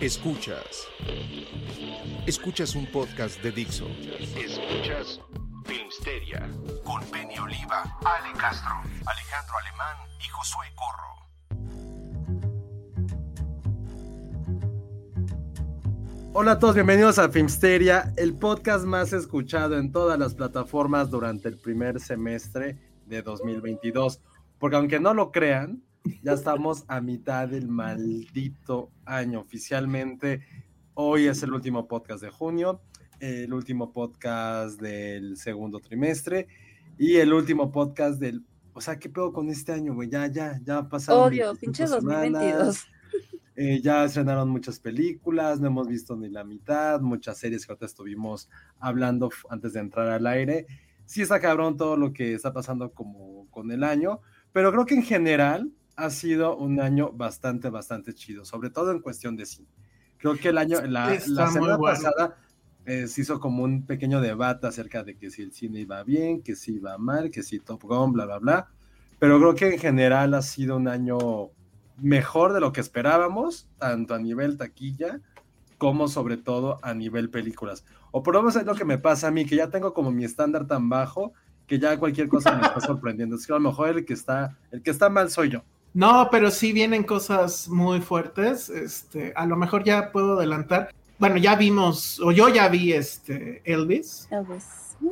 Escuchas. Escuchas un podcast de Dixo. Escuchas Filmsteria con Penny Oliva, Ale Castro, Alejandro Alemán y Josué Corro. Hola a todos, bienvenidos a Filmsteria, el podcast más escuchado en todas las plataformas durante el primer semestre de 2022. Porque aunque no lo crean, ya estamos a mitad del maldito año. Oficialmente, hoy es el último podcast de junio, el último podcast del segundo trimestre y el último podcast del. O sea, ¿qué pedo con este año, güey? Ya, ya, ya pasaron. Obvio, pinche 2022. Eh, ya estrenaron muchas películas, no hemos visto ni la mitad, muchas series que ahorita estuvimos hablando antes de entrar al aire. Sí está cabrón todo lo que está pasando como con el año, pero creo que en general ha sido un año bastante, bastante chido, sobre todo en cuestión de cine. Creo que el año, la, la semana bueno. pasada eh, se hizo como un pequeño debate acerca de que si el cine iba bien, que si iba mal, que si Top Gun, bla, bla, bla. Pero creo que en general ha sido un año mejor de lo que esperábamos, tanto a nivel taquilla como sobre todo a nivel películas. O por lo menos es lo que me pasa a mí, que ya tengo como mi estándar tan bajo que ya cualquier cosa me está sorprendiendo. Es que a lo mejor el que está, el que está mal soy yo. No, pero sí vienen cosas muy fuertes. Este, a lo mejor ya puedo adelantar. Bueno, ya vimos, o yo ya vi este Elvis. Elvis.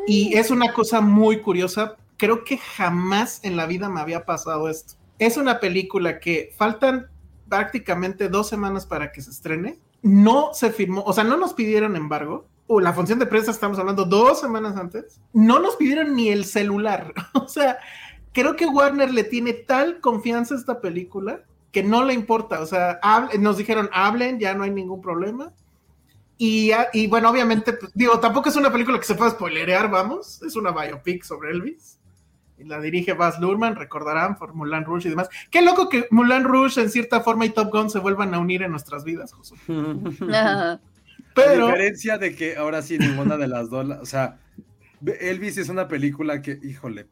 Y es una cosa muy curiosa. Creo que jamás en la vida me había pasado esto. Es una película que faltan prácticamente dos semanas para que se estrene. No se firmó, o sea, no nos pidieron embargo. O la función de prensa estamos hablando dos semanas antes. No nos pidieron ni el celular. O sea, creo que Warner le tiene tal confianza a esta película que no le importa. O sea, hable, nos dijeron, hablen, ya no hay ningún problema. Y, y bueno, obviamente, pues, digo, tampoco es una película que se pueda spoilerear, vamos. Es una biopic sobre Elvis. Y la dirige Baz Luhrmann, recordarán, por Mulan Rouge y demás. Qué loco que Mulan Rouge, en cierta forma, y Top Gun se vuelvan a unir en nuestras vidas, Josué. Pero... A diferencia de que ahora sí, ninguna de las dos, o sea, Elvis es una película que, híjole,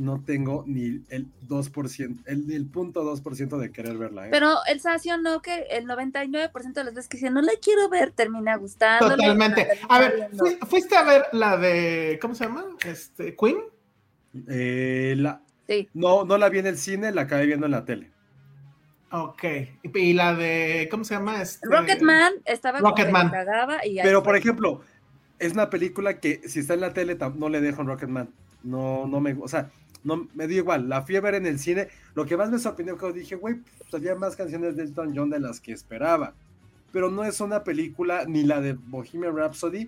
no tengo ni el 2%, el, el punto 2% de querer verla. ¿eh? Pero el Sacio no, que el 99% de las veces que dicen, no la quiero ver, termina gustando. Totalmente. A ver, ¿fuiste a ver la de, ¿cómo se llama? Este, Queen. Eh, la, sí. No, no la vi en el cine, la acabé viendo en la tele. Ok. Y la de, ¿cómo se llama? Este... Rocketman estaba Rocketman. como que cagaba y Pero, por ejemplo, es una película que si está en la tele no le dejo en Rocketman. No, no me, o sea, no me dio igual. La fui a ver en el cine. Lo que más me sorprendió que dije, güey, pues, había más canciones de Elton John de las que esperaba. Pero no es una película ni la de Bohemian Rhapsody.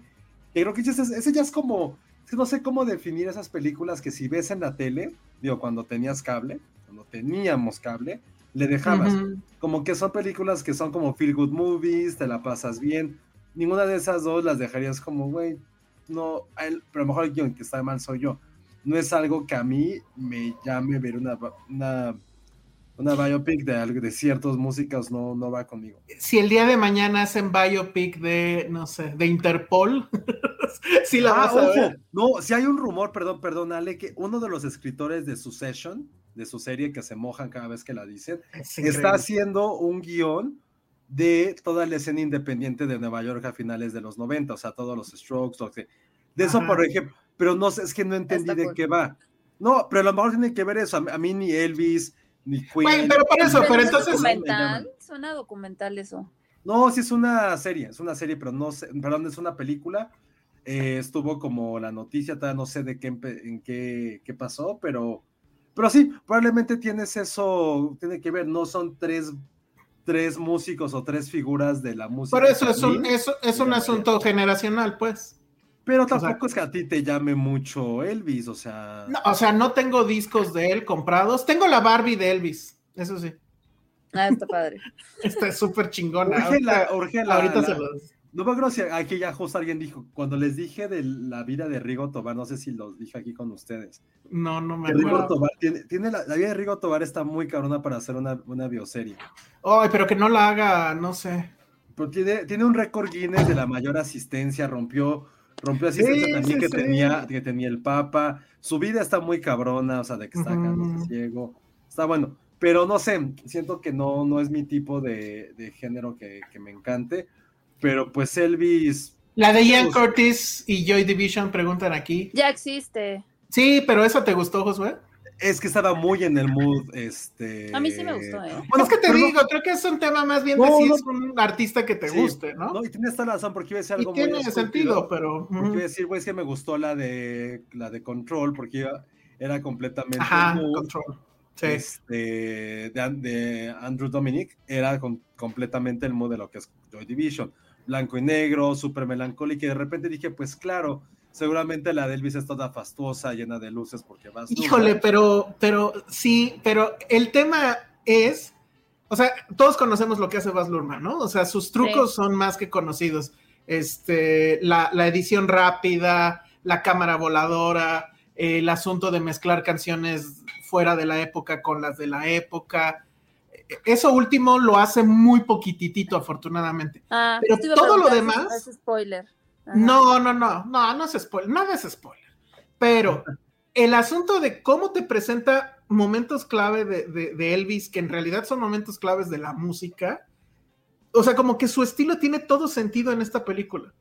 Que creo que ese, ese ya es como, no sé cómo definir esas películas que si ves en la tele, digo, cuando tenías cable, cuando teníamos cable, le dejabas. Uh -huh. Como que son películas que son como feel good movies, te la pasas bien. Ninguna de esas dos las dejarías como, güey, no, él, pero a lo mejor el guion que está mal soy yo no es algo que a mí me llame ver una, una, una biopic de, de ciertos músicos, no, no va conmigo. Si el día de mañana hacen biopic de, no sé, de Interpol, sí la ah, vas a ojo. ver. No, si hay un rumor, perdón, perdón, Ale, que uno de los escritores de Succession, de su serie que se mojan cada vez que la dicen, Es está haciendo un guion de toda la escena independiente de Nueva York a finales de los 90, o sea, todos los strokes, que- de eso, Ajá. por ejemplo, pero no sé, es que no entendí Está de cool. qué va. No, pero a lo mejor tiene que ver eso. A mí, a mí ni Elvis, ni Queen. Pero por eso, pero no es entonces. documental, suena documental eso. No, sí es una serie, es una serie, pero no sé, perdón, es una película. Eh, estuvo como la noticia, todavía no sé de qué en qué, qué pasó, pero, pero sí, probablemente tienes eso, tiene que ver, no son tres, tres músicos o tres figuras de la música. Por eso es un, eso es un asunto generacional, pues. Pero sea- tampoco es que a ti te llame mucho Elvis, o sea. No, o sea, no tengo discos de él comprados. Tengo la Barbie de Elvis, eso sí. Ah, está padre. Está súper chingona. Urge la- Ahorita, urge la- se los. No me acuerdo si aquí ya justo alguien dijo, cuando les dije de la vida de Rigo Tobar, no sé si los dije aquí con ustedes. No, no me Rigo acuerdo. Tobar tiene, tiene la, la vida de Rigo Tobar está muy cabrona para hacer una, una bioserie. Ay, pero que no la haga, no sé. Pero tiene, tiene un récord Guinness de la mayor asistencia, rompió, rompió asistencia Sí, también sí, que, sí. tenía, que tenía el Papa. Su vida está muy cabrona, o sea, de que está ciego. Está bueno, pero no sé, siento que no, no es mi tipo de, de género que, que me encante. Pero pues Elvis, La de Ian Curtis y Joy Division preguntan aquí. Ya existe. Sí, pero ¿esa te gustó, Josué? Es que estaba muy en el mood, este... A mí sí me gustó, ¿eh? Bueno, es que te pero no- digo, creo que es un tema más bien de No, si no. es un artista que te Sí, guste, ¿no? No, y tienes toda la razón, porque iba a decir y algo muy tiene sentido, pero. Porque iba a decir, güey, es que me gustó la de la de Control, porque iba- era completamente Ajá, mood, control. Sí. este, de Andrew Dominic, era con- completamente el mood de lo que es Joy Division. Blanco y negro, súper melancólico, y de repente dije, pues claro, seguramente la de Elvis es toda fastuosa, llena de luces, porque vas. Híjole, pero, pero sí, pero el tema es, o sea, todos conocemos lo que hace Baz Luhrmann, ¿no? O sea, sus trucos Sí. son más que conocidos. Este, la, la edición rápida, la cámara voladora, el asunto de mezclar canciones fuera de la época con las de la época. Eso último lo hace muy poquititito, afortunadamente. Ah, Pero todo lo demás- Es spoiler. Ajá. No, no, no, no, no es spoiler, nada es spoiler. Pero el asunto de cómo te presenta momentos clave de, de- de Elvis, que en realidad son momentos claves de la música, o sea, como que su estilo tiene todo sentido en esta película.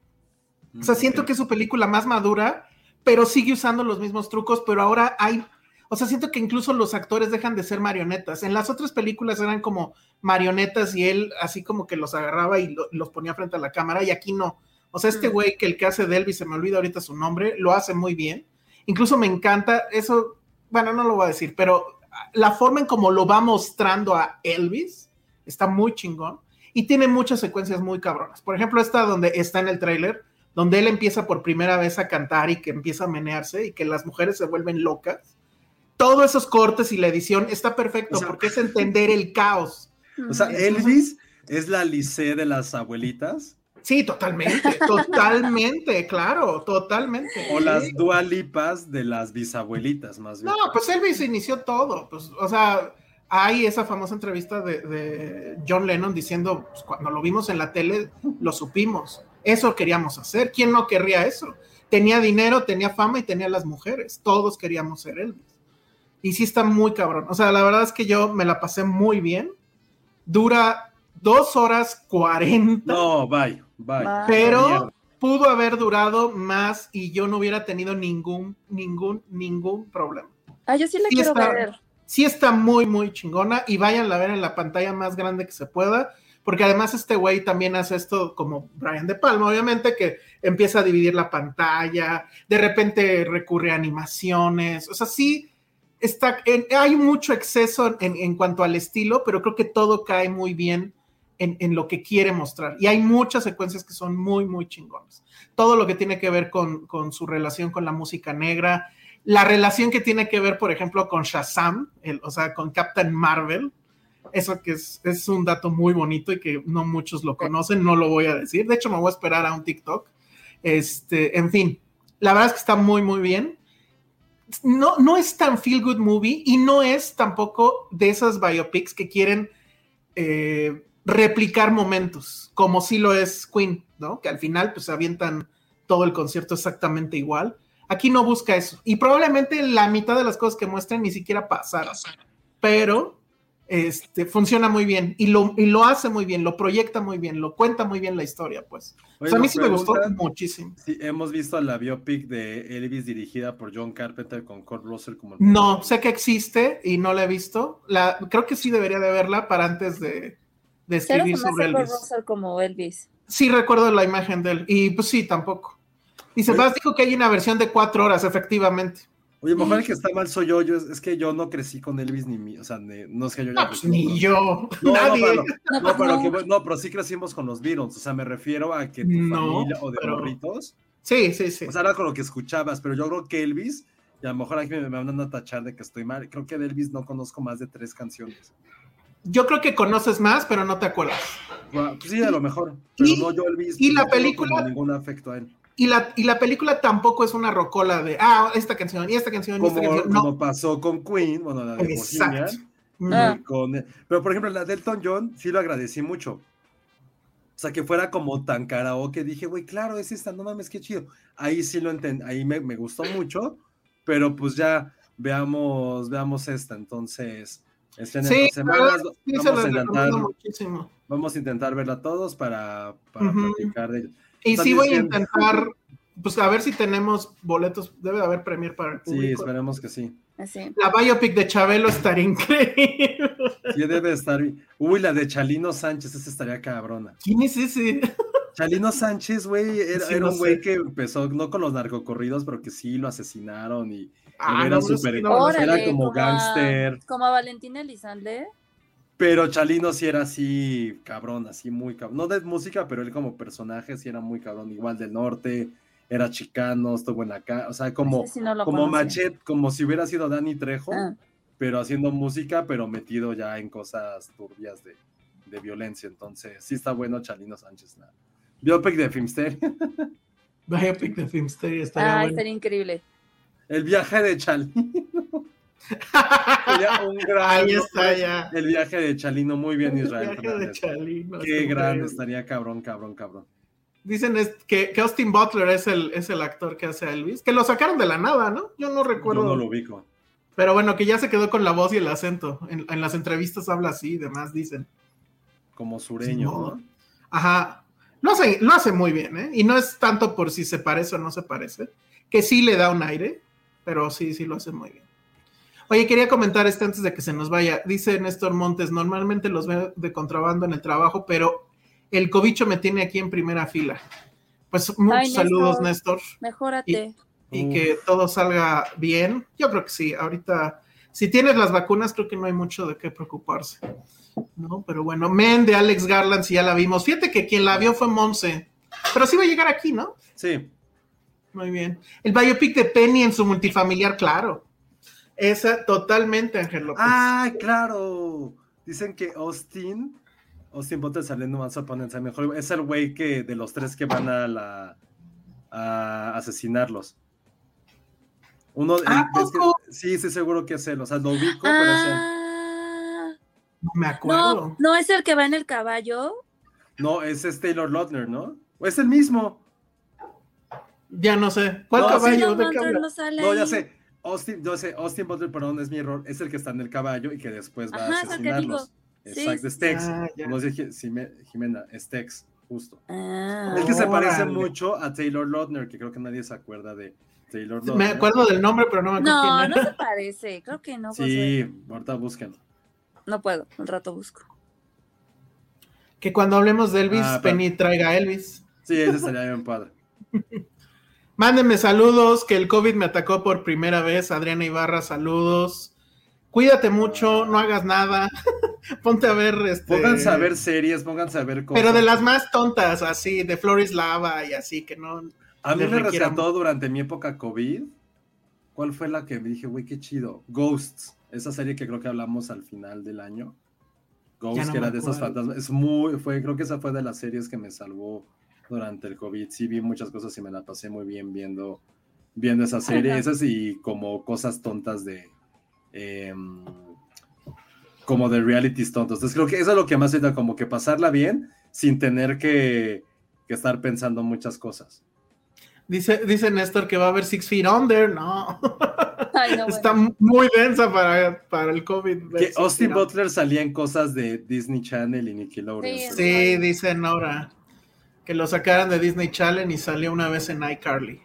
O sea, siento que es su película más madura, pero sigue usando los mismos trucos, pero ahora hay, o sea, siento que incluso los actores dejan de ser marionetas. En las otras películas eran como marionetas y él así como que los agarraba y lo- los ponía frente a la cámara y aquí no. O sea, este güey que el que hace de Elvis, se me olvida ahorita su nombre, lo hace muy bien. Incluso me encanta eso, bueno, no lo voy a decir, pero la forma en cómo lo va mostrando a Elvis está muy chingón y tiene muchas secuencias muy cabronas. Por ejemplo, esta donde está en el tráiler, donde él empieza por primera vez a cantar y que empieza a menearse y que las mujeres se vuelven locas. Todos esos cortes y la edición está perfecto O sea- porque es entender el caos. O sea. Elvis es la Lice de las abuelitas, Sí, totalmente, totalmente, claro, totalmente. o las dualipas de las bisabuelitas, más bien. No, pues Elvis inició todo. Pues, o sea, hay esa famosa entrevista de, de John Lennon diciendo, pues, cuando lo vimos en la tele, lo supimos. Eso queríamos hacer. ¿Quién no querría eso? Tenía dinero, tenía fama y tenía las mujeres. Todos queríamos ser Elvis. Y sí está muy cabrón. O sea, la verdad es que yo me la pasé muy bien. Dura dos horas cuarenta. No, bye, bye. Bye. Pero pudo haber durado más y yo no hubiera tenido ningún, ningún, ningún problema. Ah, yo sí la Sí quiero está- ver. Sí está muy, muy chingona y vayan a ver en la pantalla más grande que se pueda, porque además este güey también hace esto como Brian De Palma, obviamente, que empieza a dividir la pantalla, de repente recurre a animaciones, o sea, sí, está, en- hay mucho exceso en, en cuanto al estilo, pero creo que todo cae muy bien en, lo que quiere mostrar. Y hay muchas secuencias que son muy, muy chingonas. Todo lo que tiene que ver con, con su relación con la música negra, la relación que tiene que ver, por ejemplo, con Shazam, el- o sea, con Captain Marvel, eso que es, es un dato muy bonito y que no muchos lo conocen, no lo voy a decir. De hecho, me voy a esperar a un TikTok. Este, en fin, la verdad es que está muy, muy bien. No, no es tan feel good movie y no es tampoco de esas biopics que quieren eh, replicar momentos, como sí lo es Queen, ¿no? Que al final pues avientan todo el concierto exactamente igual. Aquí no busca eso. Y probablemente la mitad de las cosas que muestran ni siquiera pasaron. Pero este, funciona muy bien y lo, y lo hace muy bien, lo proyecta muy bien, lo cuenta muy bien la historia, pues. O sea, a mí sí me gustó muchísimo. Sí, hemos visto la biopic de Elvis dirigida por John Carpenter con Kurt Russell como el No, sé que existe y no la he visto. La, creo que sí debería de verla para antes de, de escribir sobre Elvis. Russell como Elvis. Sí, recuerdo la imagen de él. Y pues sí, tampoco. Y Sebas dijo que hay una versión de cuatro horas, efectivamente. Oye, mejor el que está mal soy yo. yo es, que yo no crecí con Elvis ni mi, o sea, no es que yo ya no, pues, ni yo. No, Nadie. No, pero, no, pero sí crecimos con los Beatles. O sea, me refiero a que tu familia o de pero... Sí, sí, sí. O sea, era con lo que escuchabas, pero yo creo que Elvis, y a lo mejor aquí me, me van a tachar de que estoy mal. Creo que de Elvis no conozco más de tres canciones. Yo creo que conoces más, pero no te acuerdas. Bueno, pues sí, a lo mejor. Pero y, no yo Elvis. Y la película. Ningún afecto a él. Y la, y la película tampoco es una rocola de, ah, esta canción, y esta canción, y como, esta canción. No. Como pasó con Queen, bueno, la de Exacto. Bohemian, con, pero por ejemplo, la de Elton John, sí lo agradecí mucho. O sea, que fuera como tan karaoke, dije, güey, claro, es esta, no mames, qué chido. Ahí sí lo entendí, ahí me, me, gustó mucho, pero pues ya veamos, veamos esta, entonces. Este en sí, semanas, sí, vamos, a intentar, muchísimo. vamos a intentar verla todos para, para uh -huh. platicar de ello. Y sí voy a intentar, pues a ver si tenemos boletos, debe de haber premier para el público. Sí, esperemos que sí. Así. La biopic de Chabelo estaría increíble. Sí, debe estar. Uy, la de Chalino Sánchez, esa estaría cabrona. ¿Quién es ese? Chalino Sánchez, güey, era, Sí, era no un güey que empezó no con los narcocorridos, pero que sí lo asesinaron y Ah, era no, no, súper. no, era como a- gángster. Como a Valentina Elizalde. Pero Chalino sí era así, cabrón, así muy cabrón. No de música, pero él como personaje sí era muy cabrón. Igual del norte, era chicano, estuvo en la casa. O sea, como, sí no como. Machete, como si hubiera sido Danny Trejo, Ah. pero haciendo música, pero metido ya en cosas turbias de, de violencia. Entonces, sí está bueno Chalino Sánchez. La biopic de Filmster. Biopic de Filmsteria estaría Ay, bueno. sería increíble. El viaje de Chalino. Sería un gran Ahí está ya. El viaje de Chalino, muy bien, Israel. Viaje de Fernández. Chalino, Qué grande increíble. estaría, cabrón, cabrón, cabrón. Dicen es que, que Austin Butler es el, es el actor que hace a Elvis, que lo sacaron de la nada, ¿no? Yo no recuerdo. Yo no lo ubico. Pero bueno, que ya se quedó con la voz y el acento. En, en las entrevistas habla así y demás, dicen. Como sureño, No. ¿no? Ajá. Lo hace, lo hace muy bien, ¿eh? Y no es tanto por si se parece o no se parece, que sí le da un aire, pero sí, sí lo hace muy bien. Oye, quería comentar este antes de que se nos vaya. Dice Néstor Montes, normalmente los veo de contrabando en el trabajo, pero el cobicho me tiene aquí en primera fila. Pues muchos Ay, Néstor. saludos, Néstor, Mejórate. y Uf. que todo salga bien. Yo creo que sí, ahorita, si tienes las vacunas, creo que no hay mucho de qué preocuparse. No, pero bueno, Men de Alex Garland, si ya la vimos. Fíjate que quien la vio fue Monse, pero sí va a llegar aquí, ¿no? Sí. Muy bien. El biopic de Penny en su multifamiliar, claro. Esa totalmente, Ángel López. ¡Ah, claro! Dicen que Austin, Austin Butler saliendo más oponente, mejor es el güey que de los tres que van a la a asesinarlos. Uno, ¿A el- es que- poco? sí, sí, seguro que es él. O sea, lo ubico, pero es él. Ah, no me acuerdo. no, no es el que va en el caballo. No, ese es Taylor Lautner, ¿no? ¿O es el mismo? Ya no sé. ¿Cuál No, sí, caballo? No, ¿De no, no, sale ya sé. Austin, yo sé, Austin Butler, perdón, es mi error. Es el que está en el caballo y que después va Ajá, a asesinarlos. Exacto, sí, Tex. Ah. No sé, Jimena, es Tex, justo. Ah. Es que se parece mucho a Taylor Lautner, que creo que nadie se acuerda de Taylor Lautner. Me acuerdo del nombre, pero no me acuerdo No, quién no se parece. Creo que no. Sí, ahorita búsquenlo. No puedo. Un rato busco. Que cuando hablemos de Elvis, Ah, pero- Penny traiga a Elvis. Sí, ese estaría bien padre. Mándenme saludos, que el COVID me atacó por primera vez. Adriana Ibarra, saludos. Cuídate mucho, no hagas nada. Ponte a ver este. Pónganse a ver series, pónganse a ver cosas. Pero de las más tontas, así, de Flores Lava y así, que no. A mí me requiera rescató durante mi época COVID. ¿Cuál fue la que me dije, güey, qué chido? Ghosts, esa serie que creo que hablamos al final del año. Ghosts, no que era de esos fantasmas. Es muy, fue, creo que esa fue de las series que me salvó durante el COVID. Sí, vi muchas cosas y me la pasé muy bien viendo, viendo esa serie. Esas y como cosas tontas de. em, como de realities tontos. Entonces creo que eso es lo que más ayuda, como que pasarla bien sin tener que, que estar pensando muchas cosas. Dice, dice Néstor que va a haber Six Feet Under, no. Ay, no, Está bueno. muy densa para, para el COVID. Que Austin. Butler salía en cosas de Disney Channel y Nickelodeon. Sí, Sí, dice Nora. Que lo sacaran de Disney Channel y salió una vez en iCarly.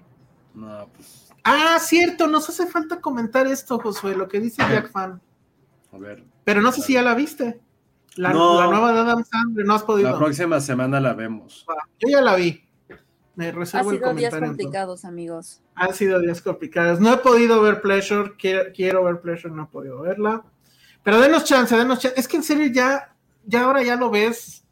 No, pues, Ah, cierto, nos hace falta comentar esto, Josué, lo que dice Jack Fan. a ver. Pero no sé si ya la viste. La, No. la nueva de Adam Sandler, no has podido. La próxima semana la vemos. Yo ya la vi. Me reservo el sido días comentario. entonces. complicados, amigos. Han sido días complicados. No he podido ver Pleasure. Quiero, quiero ver Pleasure, no he podido verla. Pero denos chance, denos chance. Es que en serio ya, ya ahora ya lo ves.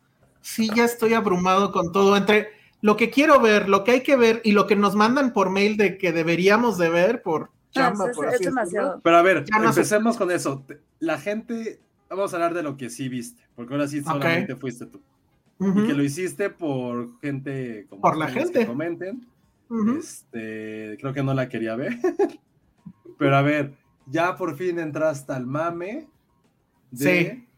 Sí, ya estoy abrumado con todo. Entre lo que quiero ver, lo que hay que ver y lo que nos mandan por mail de que deberíamos de ver por chamba, es, por es así decirlo. demasiado. Pero a ver, Ya no sé. empecemos con eso. La gente, vamos a hablar de lo que sí viste, porque ahora sí solamente fuiste tú. Y que lo hiciste por gente como Por la gente. que comenten. Este, creo que no la quería ver. Pero a ver, ya por fin entraste al mame de Sí.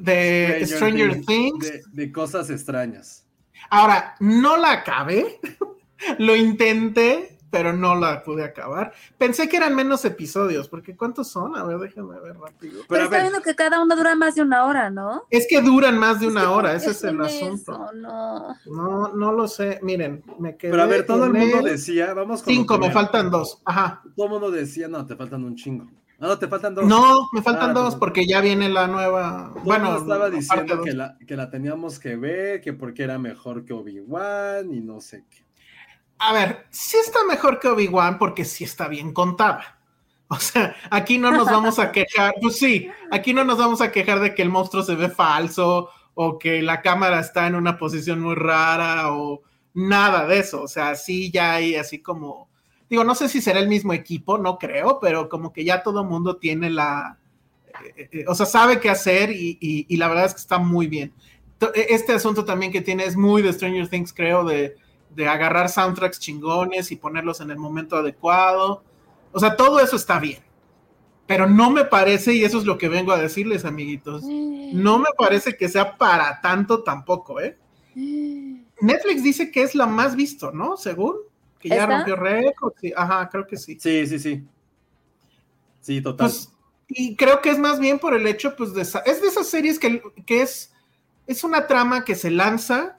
De Stranger Things. De, de cosas extrañas. Ahora, no la acabé. Lo intenté, pero no la pude acabar. Pensé que eran menos episodios, porque ¿cuántos son? A ver, déjenme ver rápido. Pero, está ver, viendo que cada uno dura más de una hora, ¿no? Es que duran más de Es una que, hora, ¿por ese es el asunto. eso? No. No, no lo sé. Miren, me quedé. pero a ver, todo el mundo decía, vamos con Cinco, me faltan dos. Ajá. Todo el mundo decía, no, te faltan un chingo. No, te faltan dos. No, me faltan Ah, dos pues, porque ya viene la nueva. Bueno, estaba diciendo dos. que la, que la teníamos que ver, que porque era mejor que Obi-Wan y no sé qué. A ver, sí está mejor que Obi-Wan porque sí está bien contada. O sea, aquí no nos vamos a quejar, pues sí, aquí no nos vamos a quejar de que el monstruo se ve falso o que la cámara está en una posición muy rara o nada de eso. O sea, sí ya hay así como, digo, no sé si será el mismo equipo, no creo, pero como que ya todo el mundo tiene la, eh, eh, o sea, sabe qué hacer y, y- y la verdad es que está muy bien. E- Este asunto también que tiene es muy de Stranger Things, creo, de, de agarrar soundtracks chingones y ponerlos en el momento adecuado. O sea, todo eso está bien. Pero no me parece, y eso es lo que vengo a decirles, amiguitos, no me parece que sea para tanto tampoco, ¿eh? Netflix dice que es la más visto, ¿no? Según, que ya ¿Esta? rompió récord. sí, Ajá, creo que sí. Sí, sí, sí. Sí, total. Pues, y creo que es más bien por el hecho, pues, de esa- es de esas series que, que es, es una trama que se lanza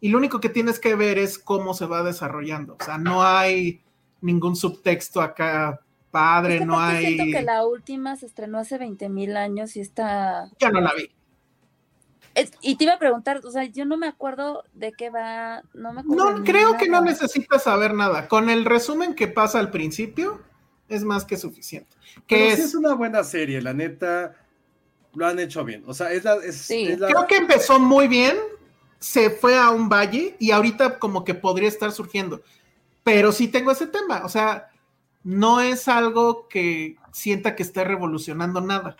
y lo único que tienes que ver es cómo se va desarrollando. O sea, no hay ningún subtexto acá padre, Es que no hay. siento que la última se estrenó hace 20 mil años y está... Ya no la vi. Es- y te iba a preguntar, o sea, yo no me acuerdo de qué va, no me acuerdo. No, creo que no necesitas saber nada. Con el resumen que pasa al principio, es más que suficiente. Que es, sí es una buena serie, la neta. Lo han hecho bien. O sea, es la. Es, Sí. es la- creo que empezó muy bien, se fue a un valle y ahorita como que podría estar surgiendo. Pero sí tengo ese tema, o sea, no es algo que sienta que esté revolucionando nada.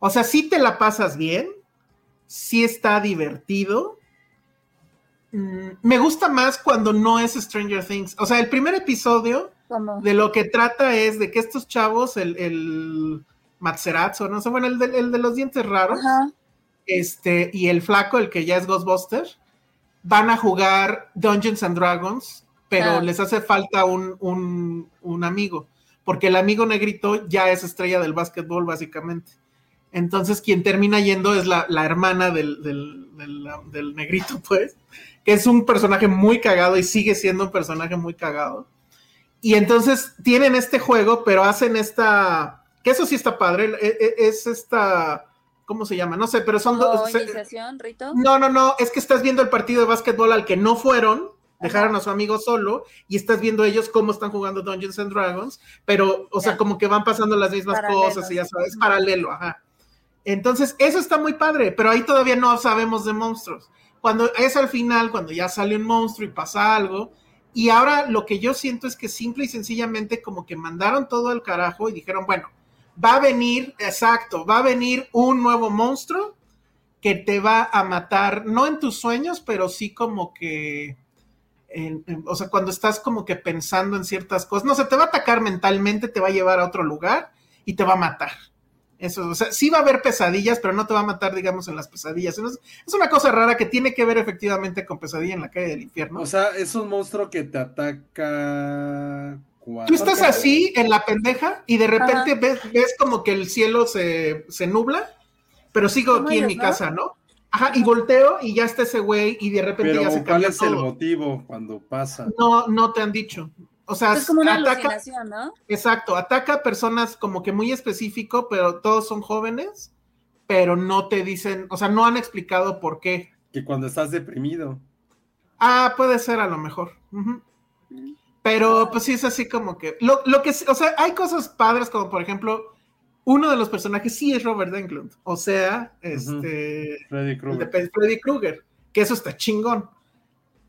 O sea, sí te la pasas bien, sí está divertido. Mm, Me gusta más cuando no es Stranger Things. O sea, el primer episodio ¿Cómo? de lo que trata es de que estos chavos, el, el Matzerazzo, no sé, bueno, el de, el de los dientes raros, Ajá. este, y el flaco, el que ya es Ghostbuster, van a jugar Dungeons and Dragons, pero Ah. les hace falta un, un, un amigo, porque el amigo negrito ya es estrella del básquetbol, básicamente. Entonces, quien termina yendo es la, la hermana del, del, del- del negrito, pues, que es un personaje muy cagado y sigue siendo un personaje muy cagado. Y entonces tienen este juego, pero hacen esta, que eso sí está padre, e- e- es esta, ¿cómo se llama? No sé, pero son ¿Como dos... iniciación, Rito? no, no, no, es que estás viendo el partido de básquetbol al que no fueron, dejaron a su amigo solo y estás viendo ellos cómo están jugando Dungeons and Dragons, pero, o sea, como que van pasando las mismas cosas y ya sabes, paralelo, ajá. Entonces, eso está muy padre, pero ahí todavía no sabemos de monstruos. Cuando es al final, cuando ya sale un monstruo y pasa algo, y ahora lo que yo siento es que simple y sencillamente como que mandaron todo al carajo y dijeron, bueno, va a venir, exacto, va a venir un nuevo monstruo que te va a matar, no en tus sueños, pero sí como que, en- o sea, cuando estás como que pensando en ciertas cosas, no sé, te va a atacar mentalmente, te va a llevar a otro lugar y te va a matar. Eso, o sea, sí va a haber pesadillas, pero no te va a matar, digamos, en las pesadillas. Es, es una cosa rara que tiene que ver efectivamente con pesadilla en la calle del infierno. O sea, es un monstruo que te ataca cuál. Tú estás así en la pendeja y de repente ves, ves como que el cielo se, se nubla, pero sigo aquí en mi ¿no? casa, ¿no? Ajá, y volteo y ya está ese güey y de repente Pero ya se ¿cuál cambia es el motivo cuando pasa? No, no te han dicho. O sea, Es como una ataca, alucinación, ¿no? exacto, ataca a personas como que muy específico, pero todos son jóvenes, pero no te dicen, o sea, no han explicado por qué. Que cuando estás deprimido. Ah, puede ser a lo mejor. Pero pues sí es así como que. Lo, lo que sí- o sea, hay cosas padres, como por ejemplo, uno de los personajes sí es Robert Englund. O sea, este. Freddy el de Krueger. Freddy Krueger. Que eso está chingón.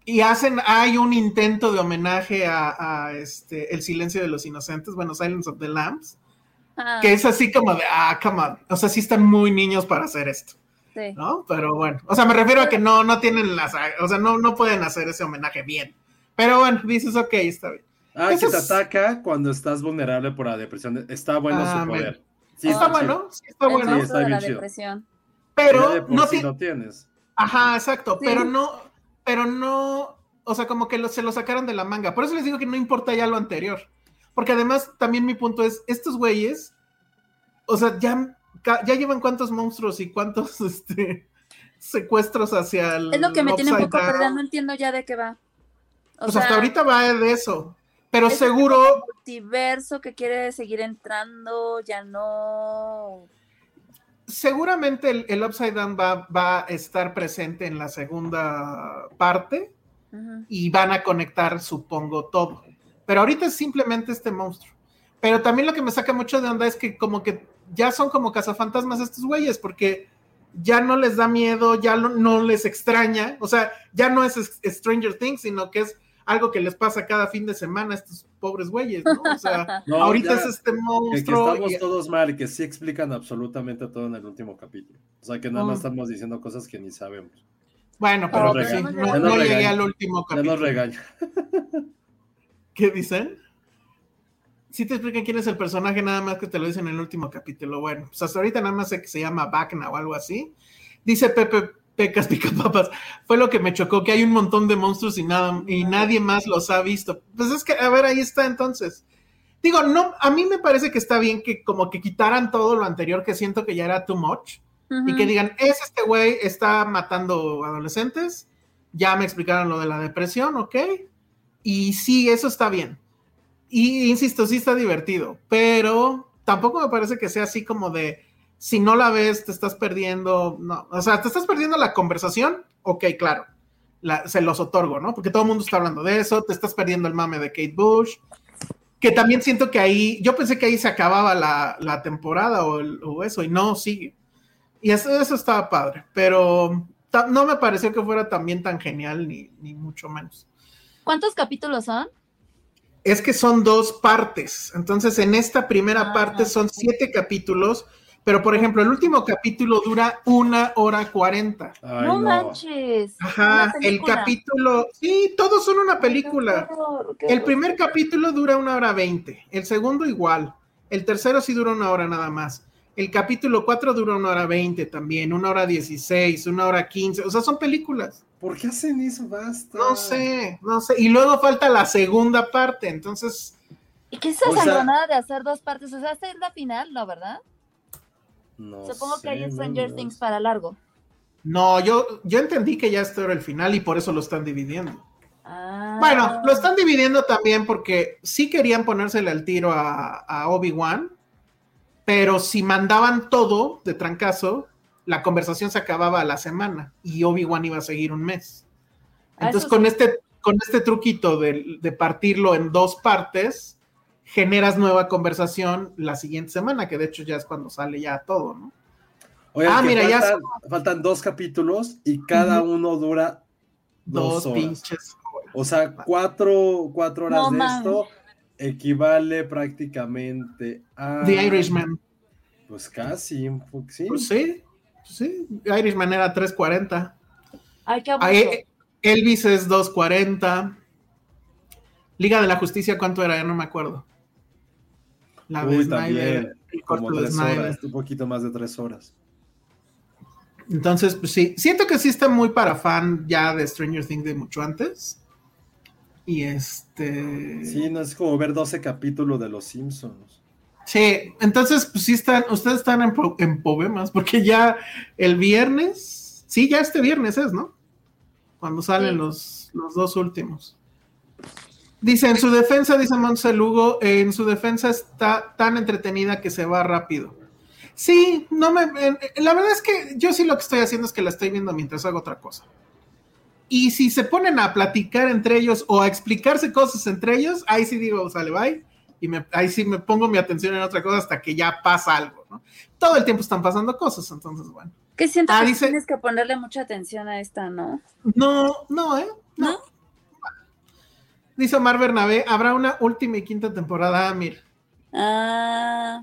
Y hacen, hay un intento de homenaje a, a, este El silencio de los inocentes, bueno, Silence of the Lambs, Ah, que es así como de, ah, come on. O sea, sí están muy niños para hacer esto. sí. ¿no? Pero bueno, o sea, me refiero a que no, no tienen las, o sea, no, no pueden hacer ese homenaje bien. Pero bueno, dices, ok, está bien. Ah, Eso que te es- ataca cuando estás vulnerable por la depresión. Está bueno Ah, su poder. Sí, está sí, bueno, sí está bueno, Sí, está de bien la chido. depresión. Ya pero no sí tiene, lo tienes. ajá, exacto, Sí. pero no, pero no, o sea, como que lo- se lo sacaron de la manga. Por eso les digo que no importa ya lo anterior. Porque además, también mi punto es, estos güeyes, o sea, ya, ya llevan cuántos monstruos y cuántos, este, secuestros hacia el Es lo que me tiene un poco perdida, no entiendo ya de qué va. O Pues sea, hasta ahorita va de eso. Pero es seguro, un multiverso que quiere seguir entrando, ya no. Seguramente el, el Upside Down va, va a estar presente en la segunda parte y van a conectar, supongo, todo. Pero ahorita es simplemente este monstruo. Pero también lo que me saca mucho de onda es que como que ya son como cazafantasmas estos güeyes, porque ya no les da miedo, ya no, no les extraña, o sea, ya no es- Stranger Things, sino que es algo que les pasa cada fin de semana a estos pobres güeyes, ¿no? O sea, No, ahorita ya, es este que, que monstruo. estamos y- todos mal y que sí explican absolutamente todo en el último capítulo. O sea, que nada más Mm. estamos diciendo cosas que ni sabemos. Bueno, No, pero pero sí, ya no, llegué al último Ya capítulo. nos regaña. ¿Qué dicen? Sí te explican quién es el personaje, nada más que te lo dicen en el último capítulo. Bueno, pues hasta ahorita nada más sé que se llama Vacna o algo así. Dice Pepe Pecas Picapapas, fue lo que me chocó, que hay un montón de monstruos y nada, y nadie más los ha visto. Pues es que, a ver, ahí está entonces. Digo, no, a mí me parece que está bien que como que quitaran todo lo anterior, que siento que ya era too much, y que digan, es este güey, está matando adolescentes, ya me explicaron lo de la depresión, ¿ok? Y sí, eso está bien. Y insisto, sí está divertido, pero tampoco me parece que sea así como de, si no la ves, te estás perdiendo, no, o sea, te estás perdiendo la conversación, ok, claro, la- se los otorgo, ¿no? Porque todo el mundo está hablando de eso, te estás perdiendo el mame de Kate Bush, que también siento que ahí, yo pensé que ahí se acababa la, la temporada o, el- o eso, y no, sigue. Y eso, eso estaba padre, pero ta- no me pareció que fuera también tan genial, ni, ni mucho menos. ¿Cuántos capítulos son? Es que son dos partes. Entonces, en esta primera Ah, parte son siete capítulos, pero por ejemplo, el último capítulo dura una hora cuarenta. No, no. manches. Ajá, el capítulo, sí, todos son una película. Qué horror, qué El primer capítulo dura una hora veinte, el segundo igual, el tercero sí dura una hora nada más. El capítulo cuatro dura una hora veinte también, una hora dieciséis, una hora quince, o sea, son películas. ¿Por qué hacen eso? Basta. No sé, no sé. Y luego falta la segunda parte, entonces, ¿Y qué es esa O sea- de hacer dos partes? O sea, esta es la final, ¿no, verdad? No Supongo que hay Stranger no, Things no. para largo. no, yo, yo entendí que ya esto era el final y por eso lo están dividiendo. Ah. Bueno, lo están dividiendo también porque sí querían ponérsele al tiro a, a Obi-Wan, pero si mandaban todo de trancazo, la conversación se acababa a la semana y Obi-Wan iba a seguir un mes. Ah, Entonces, con sí. este, con este truquito de, de partirlo en dos partes, generas nueva conversación la siguiente semana, que de hecho ya es cuando sale ya todo, ¿no? Ah, mira, ya faltan, faltan dos capítulos y cada uno dura dos, Dos horas. pinches. O sea, cuatro, cuatro horas No de esto equivale prácticamente a. The Irishman. Pues casi, un poco, sí. Pues sí, sí. Irishman era 340. Ay, qué abuso. Ahí, Elvis es 240. Liga de la Justicia, ¿cuánto era? Ya no me acuerdo. La de Uy, Snyder, también, el como corto de tres Snyder. horas, un poquito más de tres horas. Entonces, pues sí, siento que sí está muy para fan ya de Stranger Things de mucho antes. Y este. Sí, no es como ver 12 capítulos de Los Simpsons. Sí, entonces, pues sí están, ustedes están en, en problemas, porque ya el viernes, sí, ya este viernes es, ¿no? Cuando salen Sí. los, los dos últimos. Dice, en su defensa, dice Montse Lugo, en su defensa está tan entretenida que se va rápido. Sí, no me, la verdad es que yo sí lo que estoy haciendo es que la estoy viendo mientras hago otra cosa. Y si se ponen a platicar entre ellos o a explicarse cosas entre ellos, ahí sí digo, sale, bye. Y me, ahí sí me pongo mi atención en otra cosa hasta que ya pasa algo, ¿no? Todo el tiempo están pasando cosas, entonces, bueno. Que siento Ah, que dice- tienes que ponerle mucha atención a esta, ¿no? No, no, ¿eh? ¿No? Dice Omar Bernabé, habrá una última y quinta temporada, mira. Ah,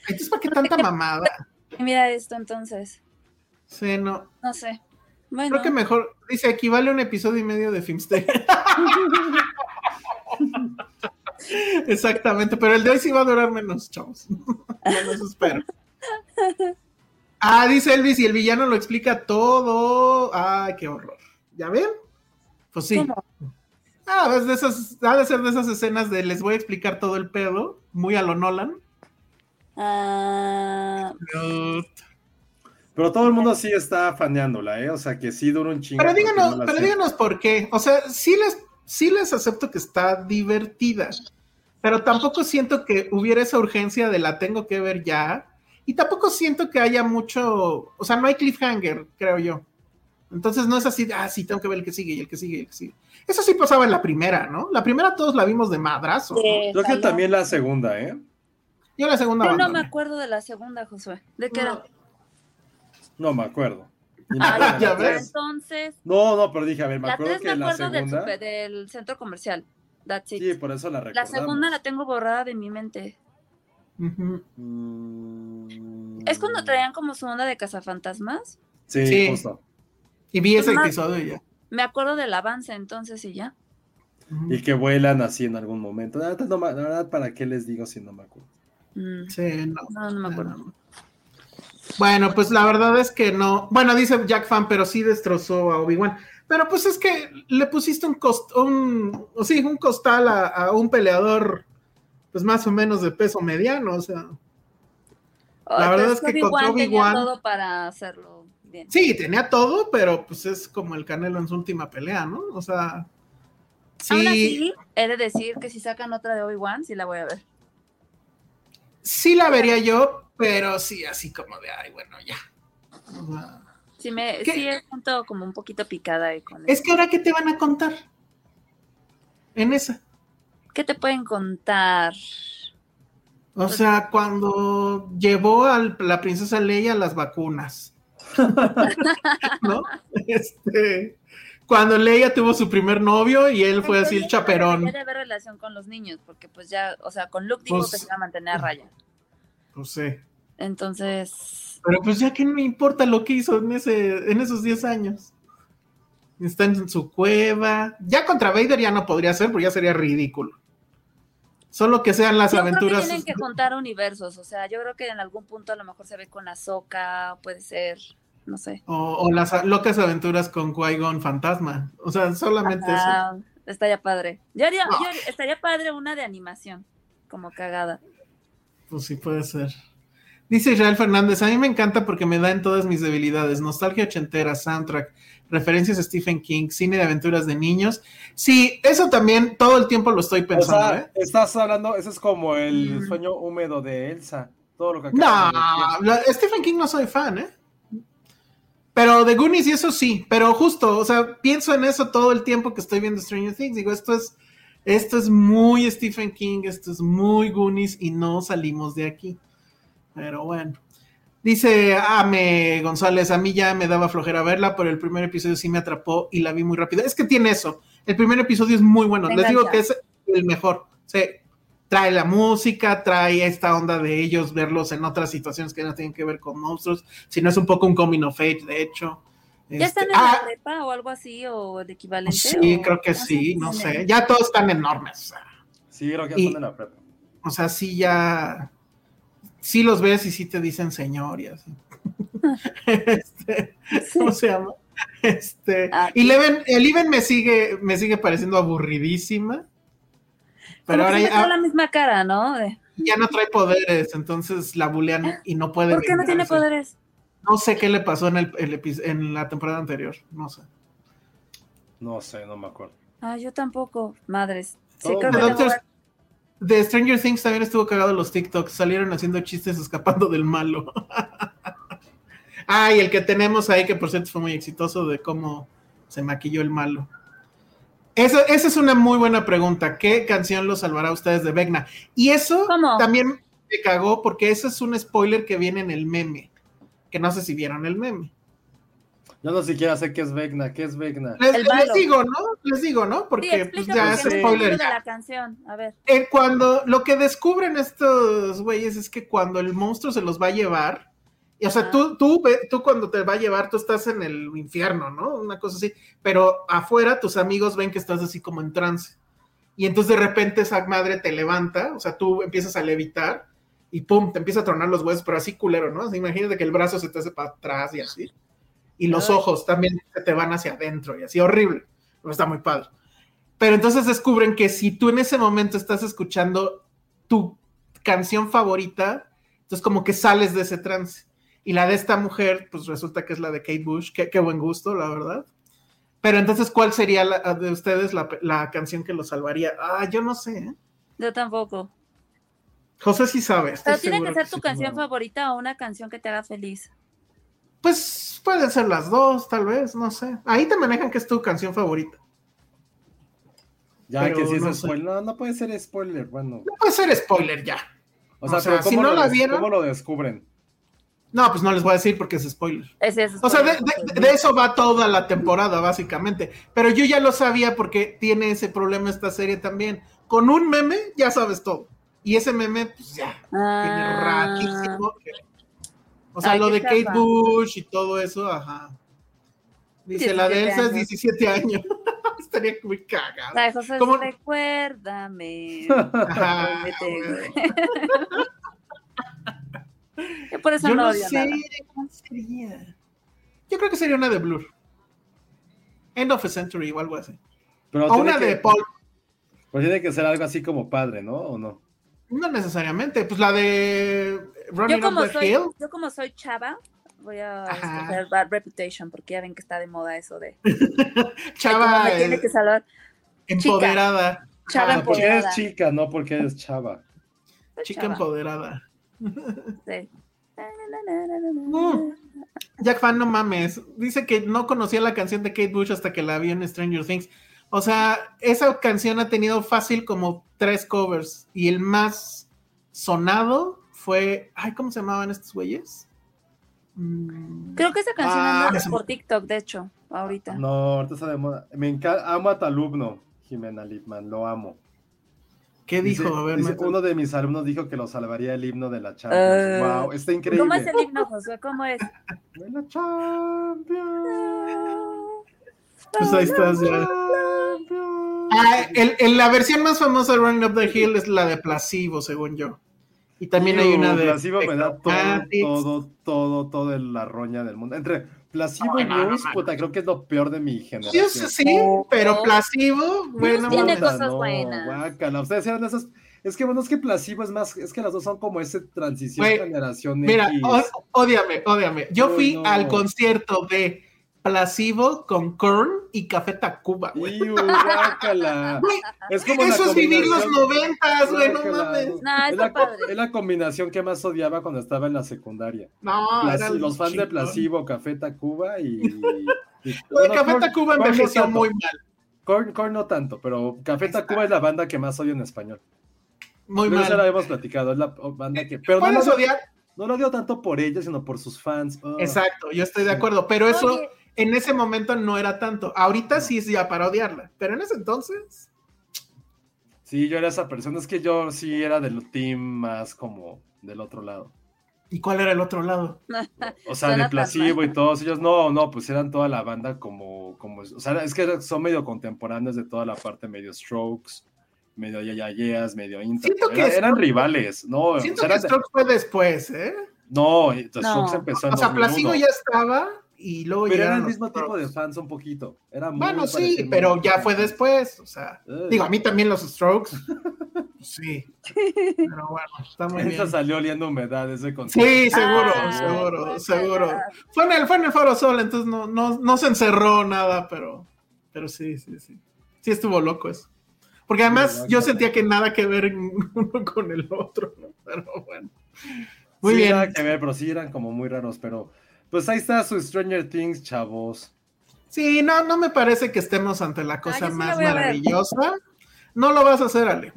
Entonces, ¿para qué tanta mamada? mira esto entonces. Sí, no. No sé. Bueno, Creo que mejor, dice, equivale a un episodio y medio de Filmsteria. Exactamente, pero el de hoy sí va a durar menos, chavos. Eso espero. Ah, dice Elvis, y el villano lo explica todo. Ay, qué horror. ¿Ya ven? Pues sí. ¿Cómo? Ah, es de esas, ha de ser de esas escenas de les voy a explicar todo el pedo, muy a lo Nolan. Ah, Pero todo el mundo sí está faneándola, ¿eh? O sea, que sí dura un chingo. Pero díganos, no pero sé. díganos por qué. O sea, sí les, sí les acepto que está divertida, pero tampoco siento que hubiera esa urgencia de la tengo que ver ya. Y tampoco siento que haya mucho, o sea, no hay cliffhanger, creo yo. Entonces no es así, de, ah, sí, tengo que ver el que sigue y el que sigue y el que sigue. Eso sí pasaba en la primera, ¿no? La primera todos la vimos de madrazo. ¿no? de Creo que también la segunda, ¿eh? Yo la segunda Yo no me acuerdo de la segunda, Josué. ¿De qué era? No me acuerdo. Me Ah, acuerdo de ya la ves. tres. entonces, No, no, pero dije, a ver, me la acuerdo 3 que me la acuerdo del, segunda. super- del centro comercial. That's it. Sí, por eso la la recordamos. segunda la tengo borrada de mi mente. Mm. ¿Es cuando traían como su onda de cazafantasmas? Sí, Sí. justo. Y vi ese Más- episodio y ya. Me acuerdo del avance entonces y ya. Y que vuelan así en algún momento. La verdad, no me- la verdad, ¿para qué les digo si no me acuerdo? Mm, Sí, no. No, no me acuerdo. Bueno, pues la verdad es que no. Bueno, dice Jack Fan, pero sí destrozó a Obi-Wan. Pero pues es que le pusiste un cost, un, o sí, un costal a, a un peleador, pues más o menos de peso mediano, o sea. La Ay, verdad es que Obi-Wan contra tenía Obi-Wan- todo para hacerlo bien. Sí, tenía todo, pero pues es como el Canelo en su última pelea, ¿no? O sea. Sí, Aún así, he de decir que si sacan otra de Obi-Wan, sí la voy a ver. sí la vería yo, pero sí, así como de, ay, bueno, ya. O sea, Sí, me, ¿Qué? sí, es siento como un poquito picada ahí con es eso. que ahora, ¿qué te van a contar? En esa. ¿Qué te pueden contar? O sea, cuando llevó a la princesa Leia las vacunas. ¿No? Este, cuando Leia tuvo su primer novio y él fue así el chaperón. Debe haber relación con los niños, porque pues ya, o sea, con Luke dijo Pues- que se iba a mantener a raya. No sé. Entonces, Pero pues ya que no me importa lo que hizo en, ese, en esos 10 años. Está en su cueva. Ya contra Vader ya no podría ser, porque ya sería ridículo. Solo que sean las yo creo que aventuras. tienen que juntar universos, o sea, yo creo que en algún punto a lo mejor se ve con Ahsoka, puede ser, no sé. O, o las locas aventuras con Qui-Gon Fantasma. O sea, solamente eso. Ah, estaría padre. Yo haría, yo haría- estaría padre una de animación, como cagada. Pues sí, puede ser. Dice Israel Fernández, a mí me encanta porque me da en todas mis debilidades, nostalgia ochentera, soundtrack, referencias a Stephen King, cine de aventuras de niños. Sí, eso también todo el tiempo lo estoy O pensando, sea, ¿eh? estás hablando, eso es como el Mm. sueño húmedo de Elsa. Todo lo que No, la- Stephen King no soy fan, ¿eh? Pero de Goonies y eso sí, pero justo, o sea, pienso en eso todo el tiempo que estoy viendo Stranger Things, digo, esto es, esto es muy Stephen King, esto es muy Goonies y no salimos de aquí. Pero bueno. Dice Ame González, a mí ya me daba flojera verla, pero el primer episodio sí me atrapó y la vi muy rápido. Es que tiene eso. El primer episodio es muy bueno. Les digo que es el mejor. Sí. Trae la música, trae esta onda de ellos verlos en otras situaciones que no tienen que ver con monstruos, sino es un poco un coming of age, de hecho. ¿Ya Este, están en ah, la prepa o algo así, o de equivalente? sí, o- creo que Ah, sí, no sé. Ya todos están enormes. Sí, creo que Y- están en la prepa. O sea, sí ya. Sí los ves y sí te dicen señor y así. Este, ¿Cómo se llama? Este, Ah, y Leven, el Even me sigue, me sigue pareciendo aburridísima. Pero ahora ya, la misma cara, ¿no? De, ya no trae poderes, entonces la bulean y no puede. ¿Por qué no tiene poderes? No sé qué le pasó en, el, el en la temporada anterior, no sé. No sé, no me acuerdo. Ah, yo tampoco. Madres. Sí, Oh, creo que The tengo- Doctor- de Stranger Things también estuvo cagado los TikToks, salieron haciendo chistes escapando del malo. ah, y el que tenemos ahí, que por cierto fue muy exitoso, de cómo se maquilló el malo. Esa, esa es una muy buena pregunta. ¿Qué canción lo salvará a ustedes de Vecna? Y eso ¿Cómo? también me cagó porque ese es un spoiler que viene en el meme. Que no sé si vieron el meme. Yo no siquiera sé qué es Vecna, qué es Vecna. Les, digo, ¿no? Les digo, ¿no? Sí, Porque pues, explica ya es spoiler. de la canción. A ver. Eh, cuando lo que descubren estos güeyes es que cuando el monstruo se los va a llevar, y, o sea, tú, tú, tú cuando te va a llevar, tú estás en el infierno, ¿no? Una cosa así, pero afuera tus amigos ven que estás así como en trance. Y entonces de repente esa madre te levanta, o sea, tú empiezas a levitar y pum, te empieza a tronar los huesos, pero así culero, ¿no? O sea, imagínate que el brazo se te hace para atrás y así. Y los Ay. ojos también se te van hacia adentro y así, horrible. Pero está muy padre. Pero entonces descubren que si tú en ese momento estás escuchando tu canción favorita, entonces como que sales de ese trance. Y la de esta mujer, pues resulta que es la de Kate Bush. Qué, qué buen gusto, la verdad. Pero entonces, ¿cuál sería la, de ustedes la, la canción que lo salvaría? Ah, yo no sé. ¿eh? Yo tampoco. José sí sabe. Pero tiene que ser tu sí. canción favorita o una canción que te haga feliz. Pues pueden ser las dos, tal vez, no sé. Ahí te manejan que es tu canción favorita. Ya Pero que si es no spoiler. No, no puede ser spoiler. Bueno. No puede ser spoiler ya. O sea, O sea, pero si ¿cómo, no la vieron- ¿cómo lo descubren? No, pues no les voy a decir porque es spoiler. Ese es O sea, de, spoiler. de- de eso va toda la temporada, básicamente. Pero yo ya lo sabía porque tiene ese problema esta serie también. Con un meme ya sabes todo. Y ese meme, pues ya, tiene Ah, raquísimo. que- O sea, Ay, lo de Kate. Bush y todo eso, ajá. Dice, la de 17 Elsa es años. 17 años. Estaría muy cagada. la de José, ¿Cómo? recuérdame. Ajá. Yo por eso Yo no, no odio sé nada. cuál sería. Yo creo que sería una de Blur. End of a Century o algo así. Pero O una que, de Paul. pero tiene que ser algo así como padre, ¿no? ¿O no? No necesariamente. Pues la de Running Yo como, Up the soy, Hill. yo como soy chava, voy a escoger Bad Reputation porque ya ven que está de moda eso de Chava me tiene que salvar. empoderada. Chava Ajá, Porque empoderada. eres chica, no porque eres chava. Soy chica chava, empoderada. sí. Jack Fan, no mames. Dice que no conocía la canción de Kate Bush hasta que la vio en Stranger Things. O sea, esa canción ha tenido fácil como tres covers. Y el más sonado fue. Ay, ¿cómo se llamaban estos güeyes? Mm, Creo que esa canción Ah, anda por TikTok, de hecho, ahorita. No, ahorita está de moda. Me encanta, amo a tu alumno, Jimena Lipman, lo amo. ¿Qué Dice- dijo? A ver, dice, Marta. uno de mis alumnos dijo que lo salvaría el himno de la Champions. Eh, wow, está increíble. ¿Cómo es el himno, Josué? ¿Cómo es? De la Champions. Pues ahí estás ya. Ah, el- el- la versión más famosa de Running Up the Hill es la de Placebo, según yo. Y también hay una de. Placebo me da todo, todo, todo, todo en la roña del mundo. Entre Placebo y No, puta, creo que es lo peor de mi generación. sé, sí, pero Placebo, bueno, tiene cosas no, buenas. guácala. Ustedes eran esas. Es que bueno, es que Placebo es más. Es que las dos son como ese transición Güey, generación Mira, ódiame, ódiame. Yo Uy, fui no. al concierto de Placebo con Korn y Café Tacuba, güey. Es como Eso es vivir los noventas, güey, no mames. No, Es la, padre. es la combinación que más odiaba cuando estaba en la secundaria. No, los fans de. Placebo, Café Tacuba y. y- Güey, bueno, Café Tacuba no envejeció muy mal. Korn, Korn no tanto, pero Café Tacuba es la banda que más odio en español. Muy Pero eso la mal. hemos platicado, es la banda que. Pero no Puedes lo, odiar. no lo odio tanto por ella, sino por sus fans. Oh. Exacto, yo estoy de acuerdo. Pero eso Oye, en ese momento no era tanto. Ahorita sí es ya para odiarla. Pero en ese entonces. Sí, yo era esa persona. Es que yo sí era del team más como del otro lado. ¿Y cuál era el otro lado? O sea, de Placebo y todos ellos, no, no, pues eran toda la banda como, como, o sea, es que son medio contemporáneos de toda la parte medio Strokes, medio Yayayeas, medio Inter. Siento que Era- es- eran rivales, no, Siento o sea, que Strokes fue después, ¿eh? no, The No. Strokes empezó en O sea, 2001. Placebo ya estaba y luego Pero era el los mismo tipo Strokes. de fans un poquito. Era muy Bueno, sí, pero ya fue después, o sea, Ugh. digo, a mí también los Strokes, sí, pero bueno, está muy bien. salió oliendo humedad ese concierto. Sí, seguro, Ah, seguro, seguro. ah. Fue en el, fue en el Foro Sol, entonces no, no, no se encerró nada, pero, pero sí, sí, sí. Sí estuvo loco eso. Porque además yo sentía que nada que ver uno con el otro, ¿no? pero bueno. Muy Sí, bien. nada que ver, pero sí eran como muy raros, pero pues ahí está su Stranger Things, chavos. Sí, no, no me parece que estemos ante la cosa sí la más maravillosa. No lo vas a hacer, Ale.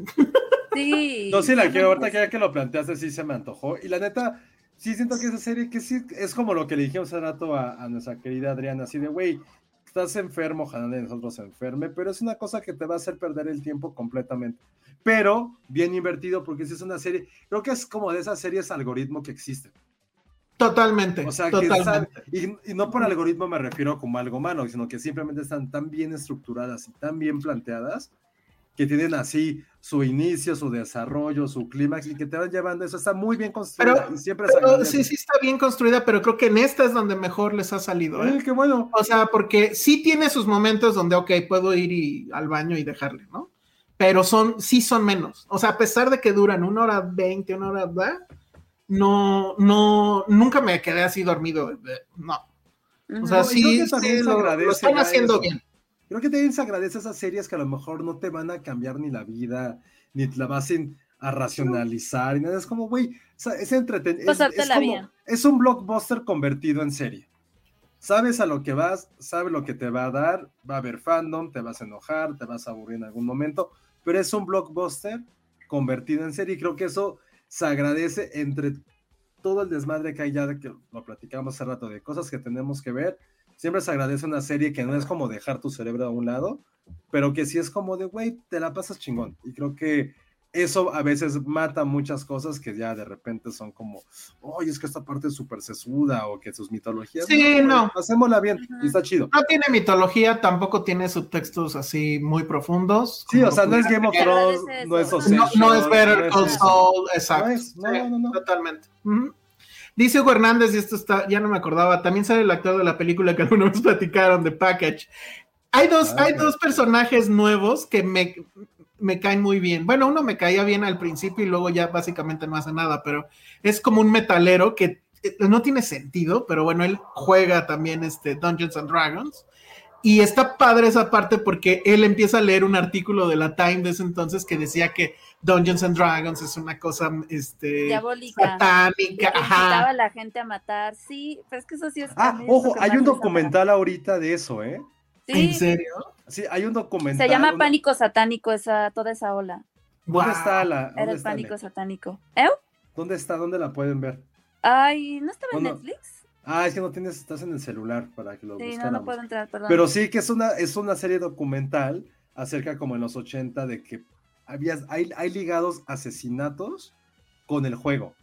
Sí. No, sí la quiero, ahorita que ya que lo planteaste, sí se me antojó. Y la neta, sí siento que esa serie que sí es como lo que le dijimos hace rato a, a nuestra querida Adriana, así de, güey, estás enfermo, ojalá de nosotros se enferme, pero es una cosa que te va a hacer perder el tiempo completamente. Pero bien invertido, porque si es una serie, creo que es como de esas series algoritmo que existen. Totalmente, O sea, que totalmente. sabe- y, y no por algoritmo me refiero como algo malo, sino que simplemente están tan bien estructuradas y tan bien planteadas que tienen así su inicio, su desarrollo, su clímax y que te van llevando eso. Está muy bien construida Pero- y siempre Pero sí, sí está bien construida, pero creo que en esta es donde mejor les ha salido. ¿eh? Qué bueno. O sea, porque sí tiene sus momentos donde, ok, puedo ir y- al baño y dejarle, ¿no? Pero son, sí son menos. O sea, a pesar de que duran una hora veinte, una hora, ¿verdad? No, no, nunca me quedé así dormido. No. O sea, No, sí, sí, lo, lo están haciendo eso. bien. Creo que también se agradece esas series que a lo mejor no te van a cambiar ni la vida, ni te la vas a racionalizar, y nada. Es como, güey, o sea, es entretenido. Es, es es un blockbuster convertido en serie. Sabes a lo que vas, sabes lo que te va a dar, va a haber fandom, te vas a enojar, te vas a aburrir en algún momento, pero es un blockbuster convertido en serie y creo que eso se agradece entre todo el desmadre que hay ya, que lo platicamos hace rato, de cosas que tenemos que ver. Siempre se agradece una serie que no es como dejar tu cerebro a un lado, pero que sí es como de, güey, te la pasas chingón. Y creo que eso a veces mata muchas cosas que ya de repente son como, oye, es que esta parte es súper sesuda o que sus mitologías. Sí, güey, no. Pasémosla bien y está chido. No tiene mitología, tampoco tiene subtextos así muy profundos. Sí, o sea, no es Game of. Thrones, no es. Succession, No, no es Better no Call. Saul, exacto. No es, no, no, no. Totalmente. Dice Hugo Hernández, y esto está, ya no me acordaba, también sale el actor de la película que alguna vez platicaron, de Package. Hay dos, Ah, hay dos personajes nuevos que me, me caen muy bien. Bueno, uno me caía bien al principio y luego ya básicamente no hace nada, pero es como un metalero que eh, no tiene sentido, pero bueno, él juega también este Dungeons and Dragons. Y está padre esa parte porque él empieza a leer un artículo de la Time de ese entonces que decía que Dungeons and Dragons es una cosa este, Diabólica. satánica. Que Ajá. incitaba a la gente a matar. Sí, pero es que eso sí es. Ah, ojo, hay un me documental ahorita de eso, ¿eh? desagrada. ¿En Sí, serio? Sí, hay un documental. se llama una- Pánico Satánico, esa, toda esa ola. ¿Dónde está la? Era ¿Dónde el está, pánico satánico. ¿Eh? ¿Dónde está? ¿Dónde la pueden ver? Ay, ¿no estaba en Netflix? Ah, es que no tienes, estás en el celular para que lo Sí, no, no puedo entrar, perdón. Pero sí que es una, es una serie documental acerca como en los 80 de que había, hay, hay ligados asesinatos con el juego.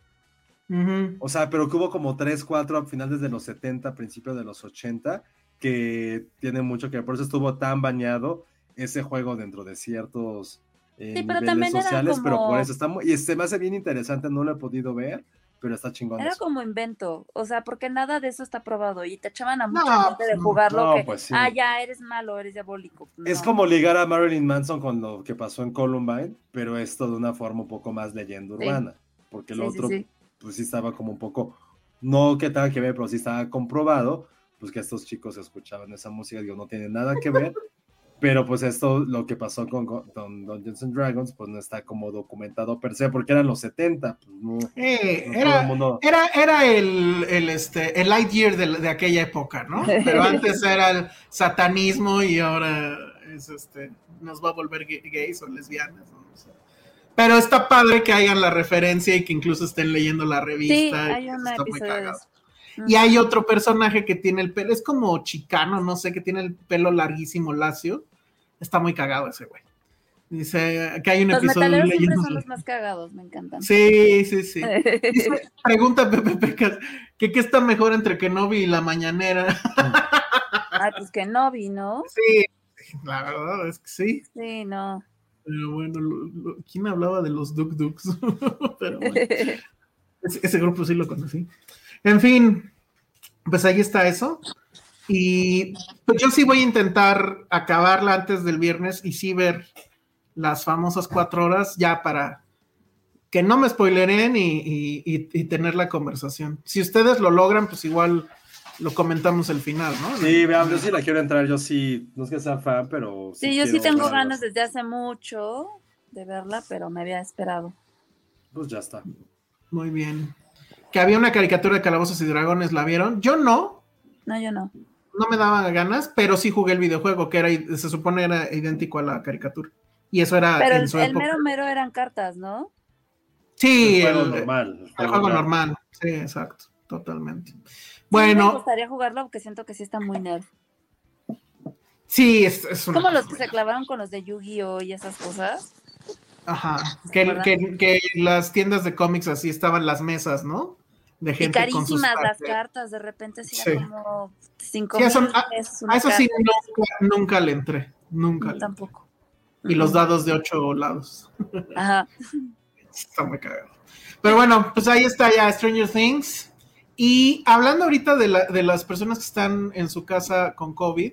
O sea, pero que hubo como 3, 4 a finales de los 70, principios de los 80, que tiene mucho que ver. Por eso estuvo tan bañado ese juego dentro de ciertos eh, Sí, pero niveles sociales, pero por eso está muy, y se me hace bien interesante, no lo he podido ver, pero está chingón. Era eso. como invento, o sea, porque nada de eso está probado y te echaban a No, mucha gente de pues, jugarlo no, que, pues sí. ah, ya eres malo, eres diabólico. Es No. como ligar a Marilyn Manson con lo que pasó en Columbine, pero esto de una forma un poco más leyenda Sí. urbana, porque el Sí, otro, pues sí estaba como un poco, no que tenga que ver, pero sí estaba comprobado, pues que estos chicos escuchaban esa música, digo, no tiene nada que ver, pero pues esto, lo que pasó con, con con Dungeons and Dragons, pues no está como documentado per se, porque eran los 70, pues no, Eh, no era, el mundo... era, era el, el, este, el Lightyear de, de aquella época, ¿no? Pero antes era el satanismo y ahora es este, nos va a volver gay- gays o lesbianas. ¿no? O sea, pero está padre que hayan la referencia y que incluso estén leyendo la revista. Sí, y hay un episodio Y hay otro personaje que tiene el pelo, es como chicano, no sé, que tiene el pelo larguísimo, lacio. Está muy cagado ese güey. Dice que hay un Los episodio metaleros siempre son los más cagados, me encantan. Sí, sí, sí. Dice, pregunta Pepe Pecas, que qué está mejor entre Kenobi y la mañanera. Ay, pues que no. Sí, la verdad es que sí. Sí, no. Pero bueno, lo- lo- ¿quién hablaba de los Duk Duks? Pero bueno, ese, ese grupo sí lo conocí. En fin, pues ahí está eso. Y pues yo sí voy a intentar acabarla antes del viernes y sí ver las famosas cuatro horas ya para que no me spoileren y, y, tener la conversación. Si ustedes lo logran, pues igual lo comentamos el final, ¿no? Sí, vean, yo sí la quiero entrar, yo sí, no es que sea fan, pero... Sí, yo sí tengo ganas desde hace mucho de verla, pero me había esperado. Pues ya está. Muy bien. Que había una caricatura de Calabozos y Dragones, ¿la vieron? Yo no. No, yo no. No me daban ganas, pero sí jugué el videojuego, que era, se supone era idéntico a la caricatura. Y eso era. Pero el, el mero mero eran cartas, ¿no? Sí, el juego normal. El juego, normal. Sí, exacto, totalmente. Bueno. me gustaría jugarlo porque siento que sí está muy nerd. Sí, es, es Como los que se clavaron con los de Yu-Gi-Oh! y esas cosas. Ajá, que, las tiendas de cómics así estaban las mesas, ¿no? De gente y carísimas las cartas, de repente sí, como cinco sí, a, eso sí nunca, le entré, nunca. tampoco. Y los dados de ocho lados. Ajá. Está muy cagado. Pero bueno, pues ahí está ya Stranger Things. Y hablando ahorita de, la, de las personas que están en su casa con COVID,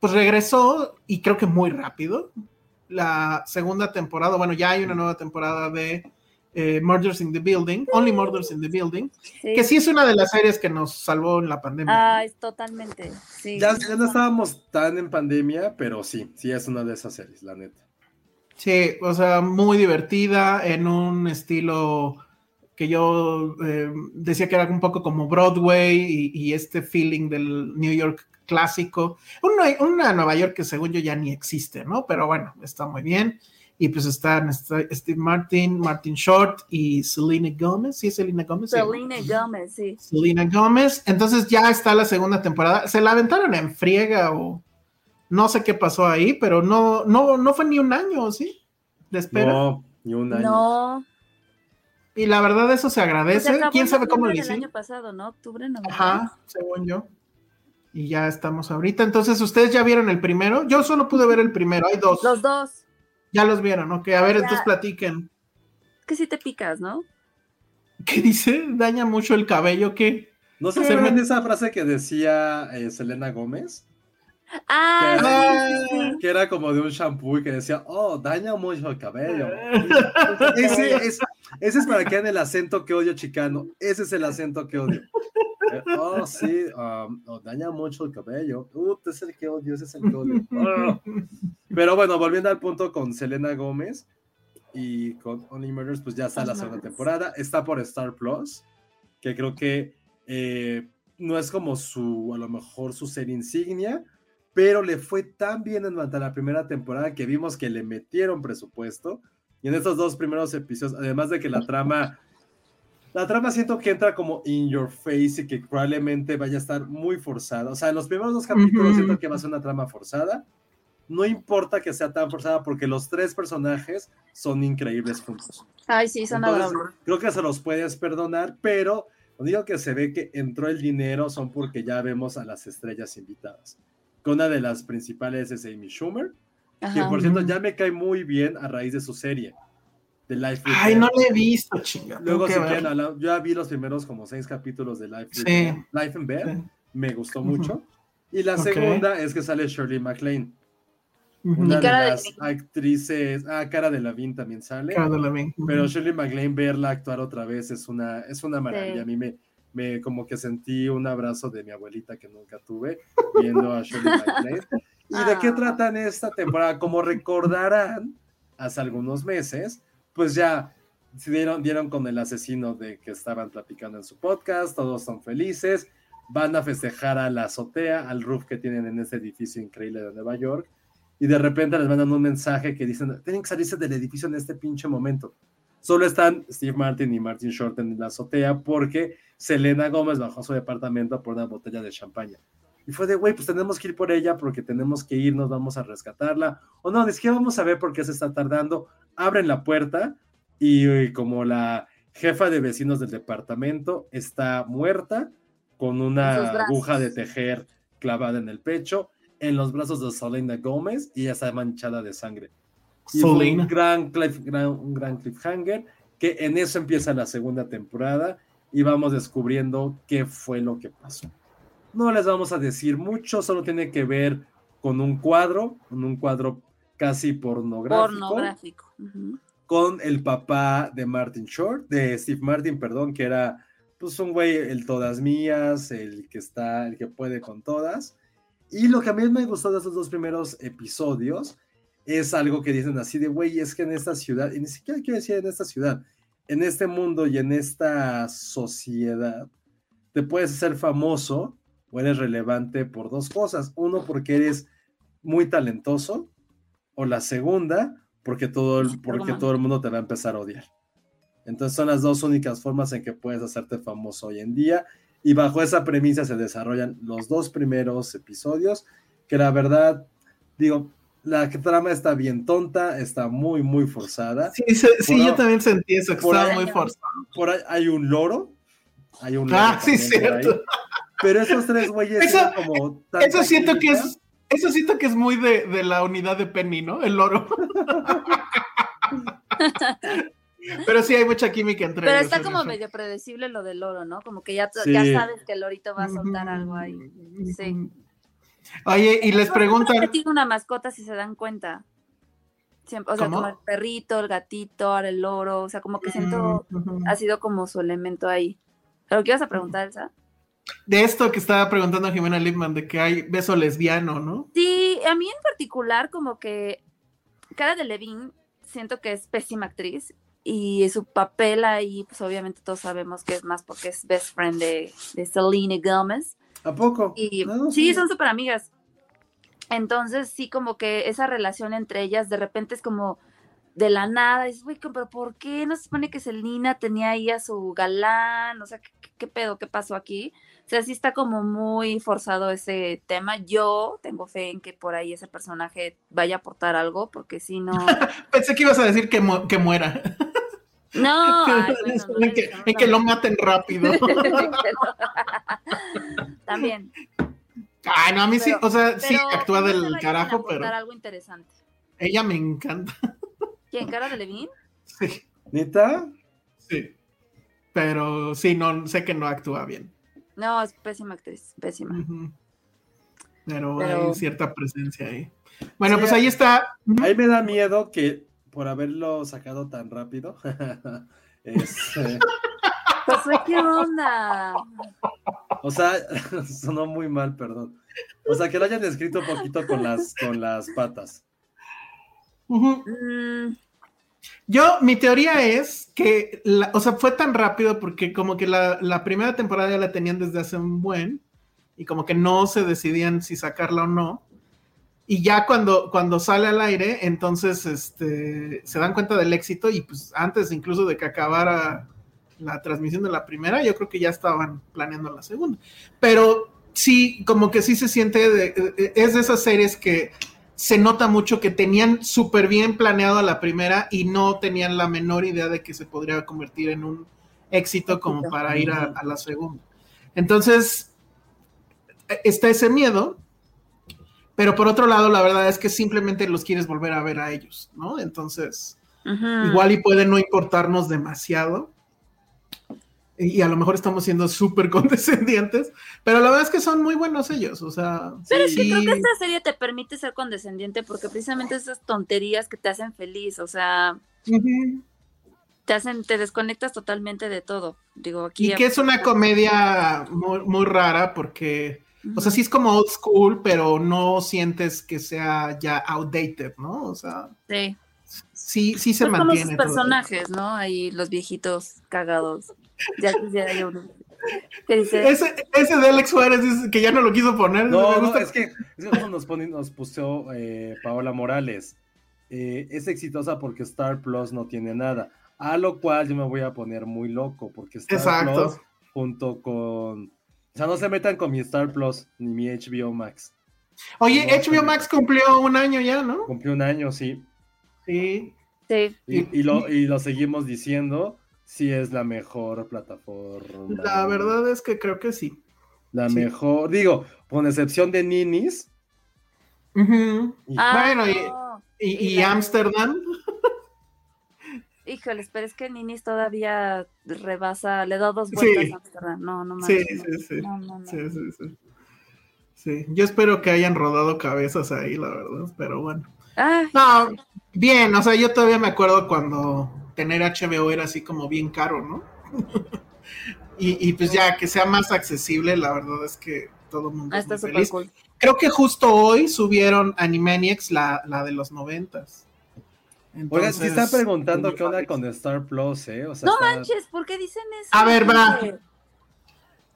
pues regresó y creo que muy rápido la segunda temporada, bueno, ya hay una nueva temporada de eh, Murders in the Building, Only Murders in the Building, que sí es una de las series que nos salvó en la pandemia. Ah, es totalmente, sí. Ya, no estábamos tan en pandemia, pero sí, sí es una de esas series, la neta. Sí, o sea, muy divertida, en un estilo que yo eh, decía que era un poco como Broadway y, y, este feeling del New York clásico. Una, Nueva York que según yo ya ni existe, ¿no? Pero bueno, está muy bien. Y pues están Steve Martin, Martin Short y Selena Gomez. ¿Sí es Selena Gomez? Selena Gomez, sí. Selena Gomez. Entonces ya está la segunda temporada. Se la aventaron en friega o no sé qué pasó ahí, pero no, no, no fue ni un año, ¿sí? De espera. No, ni un año. No. Y la verdad eso se agradece. ¿Quién sabe cómo lo hicieron? El año pasado, ¿no? Octubre, no. Ajá, según yo y ya estamos ahorita. Entonces, ¿ustedes ya vieron el primero? Yo solo pude ver el primero, hay dos. Los dos. Ya los vieron, ok. A ver, entonces platiquen. Que si te picas, ¿no? ¿Qué dice? ¿Daña mucho el cabello? ¿Qué? No sé si ven esa frase que decía eh, Selena Gómez. Ah, que, era, como de un shampoo y que decía, oh, daña mucho el cabello. ese, es, ese es para que en el acento que odio chicano. Ese es el acento que odio. Oh, sí, um, oh, daña mucho el cabello. Uh, es el que odio, ese es el que odio. Ah. Pero bueno, volviendo al punto con Selena Gómez y con Only Murders, pues ya está la segunda temporada. Está por Star Plus, que creo que eh, no es como su, a lo mejor su serie insignia, pero le fue tan bien en la primera temporada que vimos que le metieron presupuesto. Y en estos dos primeros episodios, además de que la trama la trama siento que entra como in your face y que probablemente vaya a estar muy forzada. O sea, en los primeros dos capítulos siento que va a ser una trama forzada. No importa que sea tan forzada porque los tres personajes son increíbles juntos. Ay, sí, son adorables. Creo que se los puedes perdonar, pero cuando digo que se ve que entró el dinero son porque ya vemos a las estrellas invitadas. Que una de las principales es Amy Schumer, que por cierto ya me cae muy bien a raíz de su serie. Life Ay, no lo he visto, chinga. Luego, si quieren, yo ya vi los primeros como seis capítulos de Life, sí. Life and Bear. Me gustó mucho. Y la segunda es que sale Shirley MacLaine. Una de las actrices, ah, Cara de Lavín también sale. Cara de Pero Shirley MacLaine verla actuar otra vez es una, es una maravilla. A mí me, me como que sentí un abrazo de mi abuelita que nunca tuve viendo a Shirley MacLaine. ¿Y de qué ah. tratan esta temporada? Como recordarán, hace algunos meses, pues ya se dieron, dieron con el asesino de que estaban platicando en su podcast, todos son felices, van a festejar a la azotea, al roof que tienen en ese edificio increíble de Nueva York, y de repente les mandan un mensaje que dicen, tienen que salirse del edificio en este pinche momento. Solo están Steve Martin y Martin Short en la azotea porque Selena Gómez bajó a su departamento por una botella de champaña. Y fue de, güey, pues tenemos que ir por ella porque tenemos que irnos, vamos a rescatarla. O no, es que vamos a ver por qué se está tardando. Abren la puerta y, como la jefa de vecinos del departamento está muerta con una aguja de tejer clavada en el pecho, en los brazos de Selena Gómez y ella está manchada de sangre. Y un gran, gran, un gran cliffhanger que en eso empieza la segunda temporada y vamos descubriendo qué fue lo que pasó. No les vamos a decir mucho, solo tiene que ver con un cuadro, con un cuadro casi pornográfico. Pornográfico. Con el papá de Martin Short, de Steve Martin, perdón, que era pues un güey, el todas mías, el que está, el que puede con todas. Y lo que a mí me gustó de esos dos primeros episodios es algo que dicen así de, güey, es que en esta ciudad, y ni siquiera quiero decir en esta ciudad, en este mundo y en esta sociedad, te puedes hacer famoso o eres relevante por dos cosas. Uno, porque eres muy talentoso, o la segunda, porque todo el, porque todo el mundo te va a empezar a odiar. Entonces son las dos únicas formas en que puedes hacerte famoso hoy en día. Y bajo esa premisa se desarrollan los dos primeros episodios, que la verdad, digo, la trama está bien tonta, está muy, muy forzada. Sí, se- sí, yo también sentí eso, que por estaba ahí- muy forzado. Por ahí hay un loro. Hay un loro Ah, sí, cierto. Pero esos tres güeyes Eso- eran como tanta Eso siento que es, eso siento que es muy de, de la unidad de Penny, ¿no? El loro. Pero sí hay mucha química entre Pero ellos. está en como medio predecible lo del oro, ¿no? Como que ya, Sí. ya sabes que el lorito va a soltar algo ahí. Sí. Oye, y les preguntan, siempre tiene una mascota si se dan cuenta. Siempre, o sea, ¿Cómo? como el perrito, el gatito, ahora el loro, o sea, como que siento Mm, ha sido como su elemento ahí. ¿Pero qué ibas a preguntar, Elsa? De esto que estaba preguntando Jimena Lipman, de que hay beso lesbiano, ¿no? Sí, a mí en particular como que Cara de Levine siento que es pésima actriz y su papel ahí, pues obviamente todos sabemos que es más porque es best friend de, de Selena Gomez. ¿A poco? Y No, no sí, son súper amigas. Entonces, sí, como que esa relación entre ellas de repente es como de la nada. Es, güey, pero ¿por qué no se supone que Selena tenía ahí a su galán? O sea, ¿qué, qué- qué pedo? ¿Qué pasó aquí? O sea, sí está como muy forzado ese tema. Yo tengo fe en que por ahí ese personaje vaya a aportar algo, porque si no. Pensé que ibas a decir que, mu- que muera. No, ay, bueno, no en, que, decimos en que lo maten rápido. También. Ay, no, a mí sí, o sea, sí, actúa del carajo, aportar pero algo interesante. ella me encanta. ¿Quién? ¿Cara de Levine? Sí, ¿Neta? sí. Pero sí, no, sé que no actúa bien. No, es pésima actriz, pésima. Pero, Pero- hay cierta presencia ahí. Bueno, Sí, pues ahí está. Ahí me da miedo que por haberlo sacado tan rápido. este, Josué, ¿qué onda? o sea, sonó muy mal, perdón. O sea, que lo hayan escrito un poquito con las, con las patas. Mm, Yo, mi teoría es que, la- o sea, fue tan rápido porque como que la, primera temporada ya la tenían desde hace un buen y como que no se decidían si sacarla o no. Y ya cuando, cuando sale al aire, entonces este, se dan cuenta del éxito y pues antes incluso de que acabara la transmisión de la primera, yo creo que ya estaban planeando la segunda. Pero sí, como que sí se siente, de- eh, es de esas series que se nota mucho que tenían súper bien planeado a la primera y no tenían la menor idea de que se podría convertir en un éxito como para ir a, a la segunda. Entonces, eh, está ese miedo, pero por otro lado, la verdad es que simplemente los quieres volver a ver a ellos, ¿no? Entonces, igual y puede no importarnos demasiado. Y a lo mejor estamos siendo súper condescendientes, pero la verdad es que son muy buenos ellos, o sea, Pero es que creo que esta serie te permite ser condescendiente porque precisamente esas tonterías que te hacen feliz, o sea, te hacen, te desconectas totalmente de todo. Digo, aquí. Y que es una comedia muy, muy rara porque, o sea, sí es como old school, pero no sientes que sea ya outdated, ¿no? O sea, Sí. sí, sí se Pues mantiene. sus todo. personajes, ¿no? Ahí los viejitos cagados. Ya quisiera yo uno. ¿Qué dice? Ese, ese de Alex Suárez dice que ya no lo quiso poner. No, me no, gusta. es que, es que como nos, pone, nos puso eh, Paola Morales. eh, es exitosa porque Star Plus no tiene nada. A lo cual yo me voy a poner muy loco porque Star Exacto. Plus junto con... O sea, no se metan con mi Star Plus ni mi HBO Max. Oye, No, HBO Max cumplió un año ya, ¿no? Cumplió un año, sí. Sí. Sí. Y, y lo, y lo seguimos diciendo, sí es la mejor plataforma. La verdad es que creo que sí. La sí. mejor, digo, con excepción de Ninis. Y- Ah, Bueno, y- no. Y, Y y Amsterdam. Híjoles, pero es que Ninis todavía rebasa, le da dos vueltas Sí. a Amsterdam. No, no Sí, manches. sí, sí. No, no, no. Sí, sí, sí. Sí, yo espero que hayan rodado cabezas ahí, la verdad, pero bueno. No, bien, o sea, yo todavía me acuerdo cuando tener HBO era así como bien caro, ¿no? y, y pues ya que sea más accesible, la verdad es que todo el mundo ah, es está muy súper feliz. cool. Creo que justo hoy subieron Animaniacs, la, la de los noventas. Oigan, si están Entonces, preguntando qué onda con Star Plus, ¿eh? O sea, No está- manches, ¿por qué dicen eso? A ver, va.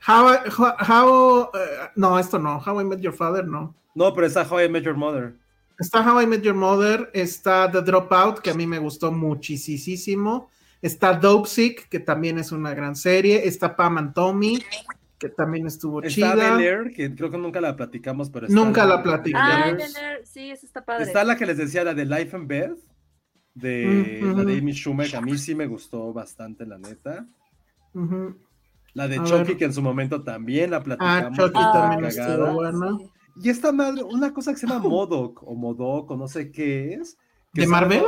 How, how, how, eh, no, esto no. How I Met Your Father, no. No, pero está How I Met Your Mother. Está How I Met Your Mother, está The Dropout, que a mí me gustó muchísimo. Está Dope Sick, que también es una gran serie. Está Pam and Tommy, que también estuvo Está chida. Bel Air, que creo que nunca la platicamos, pero está Nunca la platicamos. Ah, sí, eso está padre. Está la que les decía, la de Life and Beth, de Mm, la de. Amy Schumer, que a mí sí me gustó bastante, la neta. La de A Chucky, ver. que en su momento también la Ah, platicamos. Chucky que estaba también cagada. estuvo buena. sí. Y esta madre, una cosa que se llama Modoc, o Modoc, o no sé qué es. que ¿De Marvel?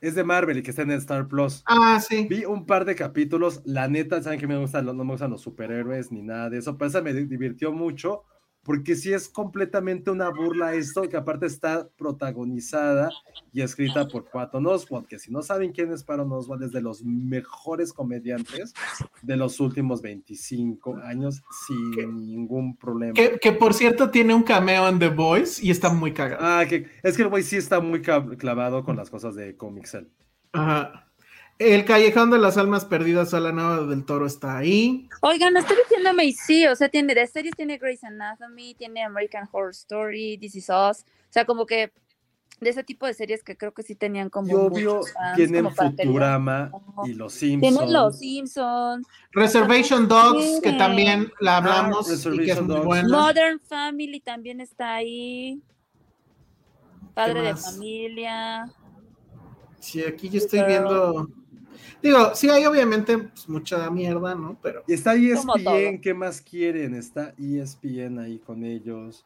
Es de Marvel y que está en Star Plus. Ah, sí. Vi un par de capítulos, la neta, saben que me gustan, no me gustan los superhéroes ni nada de eso, pero esa me di- divirtió mucho, porque sí es completamente una burla esto, que aparte está protagonizada y escrita por Patton Oswalt, que si no saben quién es Patton Oswalt, es de los mejores comediantes de los últimos 25 años, sin ningún problema. Que, que por cierto tiene un cameo en The Voice y está muy cagado. Ah, que es que el güey sí está muy clavado con las cosas de Comixel. Ajá. El Callejón de las Almas Perdidas a la Nueva del Toro está ahí. Oigan, no estoy diciéndome y sí, o sea, tiene de series, tiene Grey's Anatomy, tiene American Horror Story, This Is Us, o sea, como que de ese tipo de series que creo que sí tenían como Y obvio, fans, tienen como Futurama y Los Simpsons. Tienen Los Simpsons, Reservation Dogs, que también la hablamos Ah, y que es Reservation muy Dogs. buena. Modern Family también está ahí, Padre de? Familia, Sí, aquí yo estoy Pero- viendo. Digo, sí hay obviamente pues, mucha mierda, ¿no? Pero Y está. ESPN, ¿qué más quieren? Está ESPN ahí con ellos.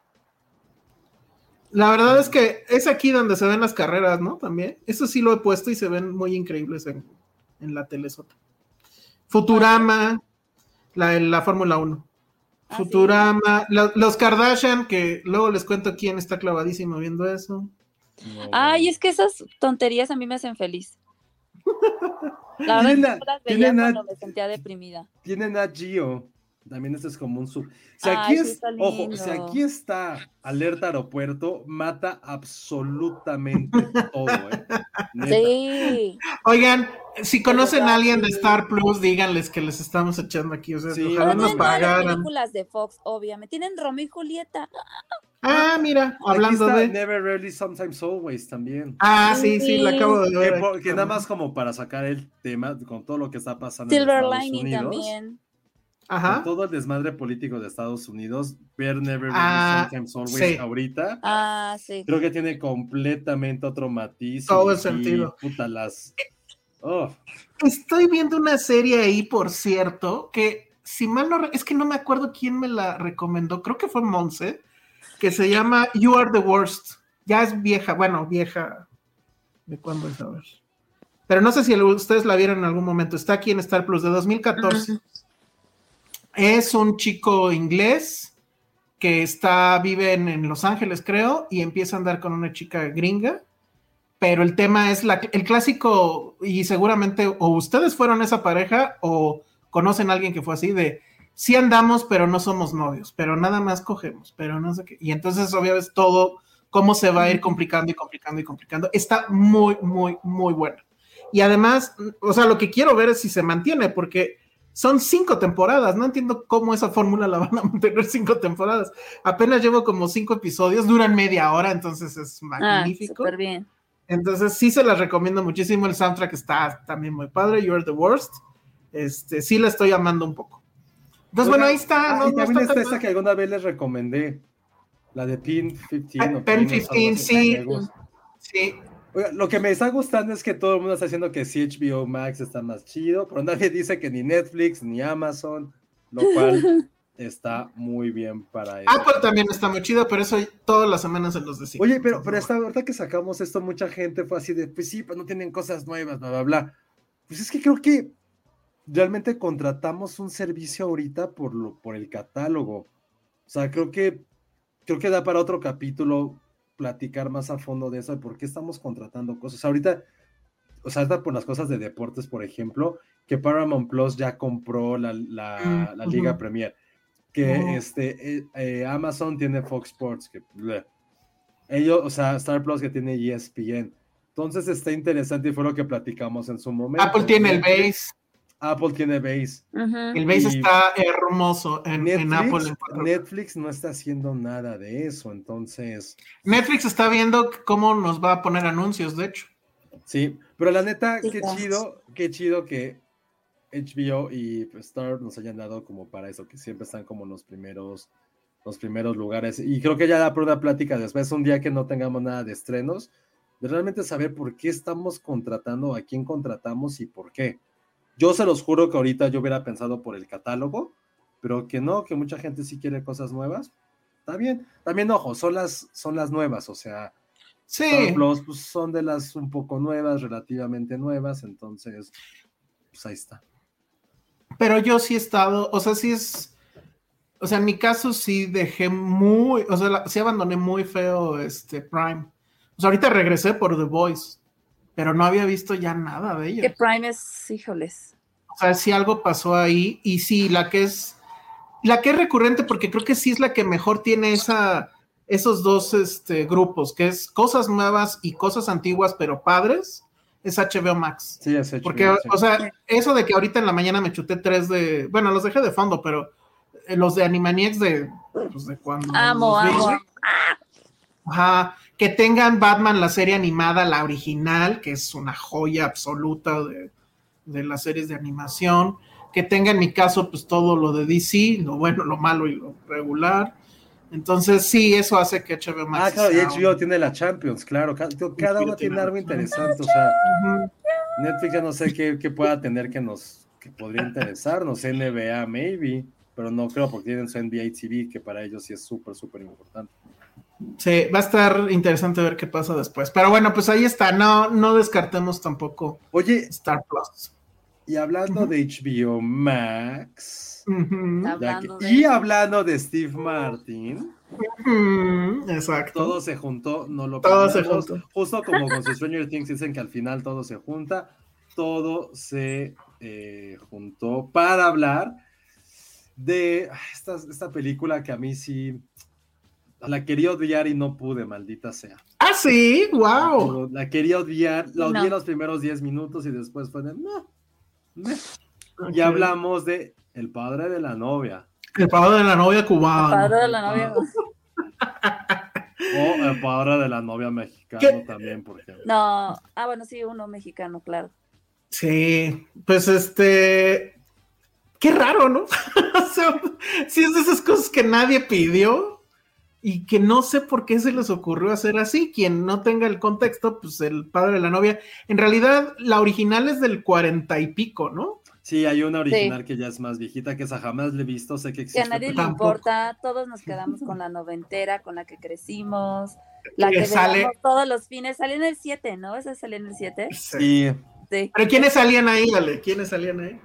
la verdad es que es aquí donde se ven las carreras, ¿no? También. Eso sí lo he puesto y se ven muy increíbles en, en la telesota. Futurama, la, la Fórmula 1. Ah, sí. Futurama, la- los Kardashian, que luego les cuento quién está clavadísimo viendo eso. No, Ay, es que esas tonterías a mí me hacen feliz. La verdad, Tienen es a- que las veía tienen a- cuando me sentía deprimida. Tienen a Gio. También este es como un sub. Si aquí es, está ojo, si aquí está alerta aeropuerto, mata absolutamente todo, ¿eh? Sí. Oigan, si conocen a alguien de. Star Plus, díganles que les estamos echando aquí. O sea, Sí, ojalá nos todas las pagaran. películas de Fox, obviamente. Tienen Romeo y Julieta. Ah, mira, Aquí hablando está de. Never Rarely, Sometimes Always también. Ah, sí, sí, la acabo de ver. que nada más como para sacar el tema con todo lo que está pasando en Silver Estados Lining Unidos. también. Con todo el desmadre político de Estados Unidos, ver Never Ah, Sometimes Always sí. ahorita, Ah, sí. creo que tiene completamente otro matiz. Todo el sentido. puta, las... Oh, Estoy viendo una serie ahí, por cierto, que si mal no, es que no me acuerdo quién me la recomendó, creo que fue Monse, que se llama You Are the Worst. Ya es vieja, bueno, vieja. ¿De cuándo es? A ver. Pero no sé si ustedes la vieron en algún momento. Está aquí en Star Plus de 2014. Es un chico inglés que está, vive en, en Los Ángeles, creo, y empieza a andar con una chica gringa. Pero el tema es el clásico, y seguramente o ustedes fueron esa pareja o conocen a alguien que fue así de sí andamos, pero no somos novios, pero nada más cogemos, pero no sé qué. Y entonces, obviamente, todo cómo se va a ir complicando y complicando y complicando. Está muy, muy, muy bueno. Y además, o sea, lo que quiero ver es si se mantiene, porque son cinco temporadas. No entiendo cómo esa fórmula la van a mantener cinco temporadas. Apenas llevo como cinco episodios, duran media hora, entonces es Ah, magnífico. súper bien. Entonces sí se las recomiendo muchísimo. El soundtrack está también muy padre. You're the worst. Este, sí la estoy amando un poco. Entonces, bueno, ahí está. Ah, no- y no también está está mal. que alguna vez les recomendé, la de Pin 15. Ah, o Pen Pin, algo 15, así, sí. Sí, lo que me está gustando es que todo el mundo está haciendo que sí HBO Max está más chido, pero nadie dice que ni Netflix ni Amazon, lo cual está muy bien para eso. Apple también está muy chido, pero eso todas las semanas se los decimos. Oye, pero, pero esta ahorita que sacamos esto, mucha gente fue así de, pues sí, pues no tienen cosas nuevas, bla, bla, bla. Pues es que creo que realmente contratamos un servicio ahorita por, lo, por el catálogo. O sea, creo que creo que da para otro capítulo platicar más a fondo de eso, de por qué estamos contratando cosas. Ahorita, o sea, ahorita por las cosas de deportes, por ejemplo, que Paramount Plus ya compró la, la, la Liga Premier, que este, eh, eh, Amazon tiene Fox Sports, que ellos, o sea, Star Plus que tiene ESPN. Entonces está interesante y fue lo que platicamos en su momento. Apple tiene el base. Apple tiene base. El base está hermoso en, en Apple. Netflix no está haciendo nada de eso, entonces. Netflix está viendo cómo nos va a poner anuncios, de hecho. Sí, pero la neta, qué chido, qué chido que HBO y Star nos hayan dado como para eso, que siempre están como los primeros, los primeros lugares. Y creo que ya da por una plática después, un día que no tengamos nada de estrenos, de realmente saber por qué estamos contratando, a quién contratamos y por qué. Yo se los juro que ahorita yo hubiera pensado por el catálogo, pero que no, que mucha gente sí quiere cosas nuevas. Está bien. También, ojo, son las, son las nuevas, o sea, sí. pues, son de las un poco nuevas, relativamente nuevas, entonces, pues ahí está. Pero yo sí he estado, o sea, sí es, o sea, en mi caso sí dejé muy, o sea, sí abandoné muy feo este Prime. O sea, ahorita regresé por The Voice pero no había visto ya nada de ella. Que Prime es, híjoles. O sea, si algo pasó ahí, y sí, la que es, la que es recurrente, porque creo que sí es la que mejor tiene esa, esos dos este, grupos, que es cosas nuevas y cosas antiguas, pero padres, es HBO Max. Sí, es HBO, Porque, o sea, eso de que ahorita en la mañana me chuté tres de, bueno, los dejé de fondo, pero eh, los de Animaniacs de, pues de cuando. Amo, amo. Ajá que tengan Batman la serie animada, la original, que es una joya absoluta de, las series de animación, que tenga en mi caso pues todo lo de DC, lo bueno, lo malo y lo regular. Entonces sí, eso hace que HBO Max. Ah, claro, y HBO tiene la Champions, claro, cada, uno tiene algo interesante, o sea, Netflix ya no sé qué, pueda tener que nos, que podría interesarnos, NBA maybe, pero no creo porque tienen su NBA TV, que para ellos sí es súper, súper importante. Sí, va a estar interesante ver qué pasa después. Pero bueno, pues ahí está. No, no descartemos tampoco. Oye, Star Plus. Y hablando de HBO Max. Y hablando de Steve Martin. Exacto. Todo se juntó, no lo Todo se juntó. Justo como con Stranger Things dicen que al final todo se junta. Todo se eh, juntó para hablar de esta, esta película que a mí sí la quería odiar y no pude, maldita sea. Ah, sí, wow. La quería odiar, la odié los primeros 10 minutos y después fue de no. Y hablamos de El padre de la novia. El padre de la novia cubana. El padre de la novia. o el padre de la novia mexicano también, por ejemplo. No, ah, bueno, sí, uno mexicano, claro. Sí, pues este. Qué raro, ¿no? si es de esas cosas que nadie pidió, y que no sé por qué se les ocurrió hacer así. Quien no tenga el contexto, pues el padre de la novia. En realidad, la original es del cuarenta y pico, ¿no? Sí, hay una original que ya es más viejita, que esa jamás le he visto, sé que existe. Que a nadie le importa, todos nos quedamos con la noventera, con la que crecimos, la que, sale todos los fines. Salió en el 7, ¿no? ¿Esa salió en el 7? Sí. sí. ¿Pero quiénes salían ahí, dale? ¿Quiénes salían ahí?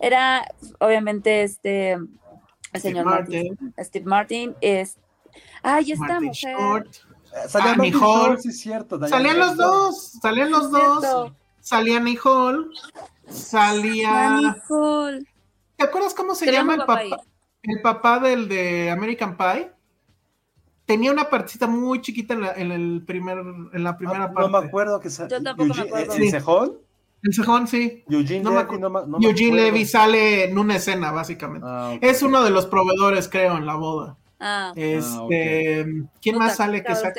Era, obviamente, este, el señor Martin. Steve Martin, este Ay, esta mujer. Salían ah, sí es cierto. salían los dos, salían los dos. Salía Nicole, salía. Nicole. ¿Te acuerdas cómo se llama el papá? El papá del de American Pie. Tenía una partecita muy chiquita en la, en el primer, en la primera parte. No me acuerdo que Yo tampoco me acuerdo. ¿El cejón? El cejón, sí. Eugene, Levy, no Eugene Levy sale en una escena, básicamente. Ah, es uno de los proveedores, creo, en la boda. Ah. Este, ah, ¿quién más sale que se ha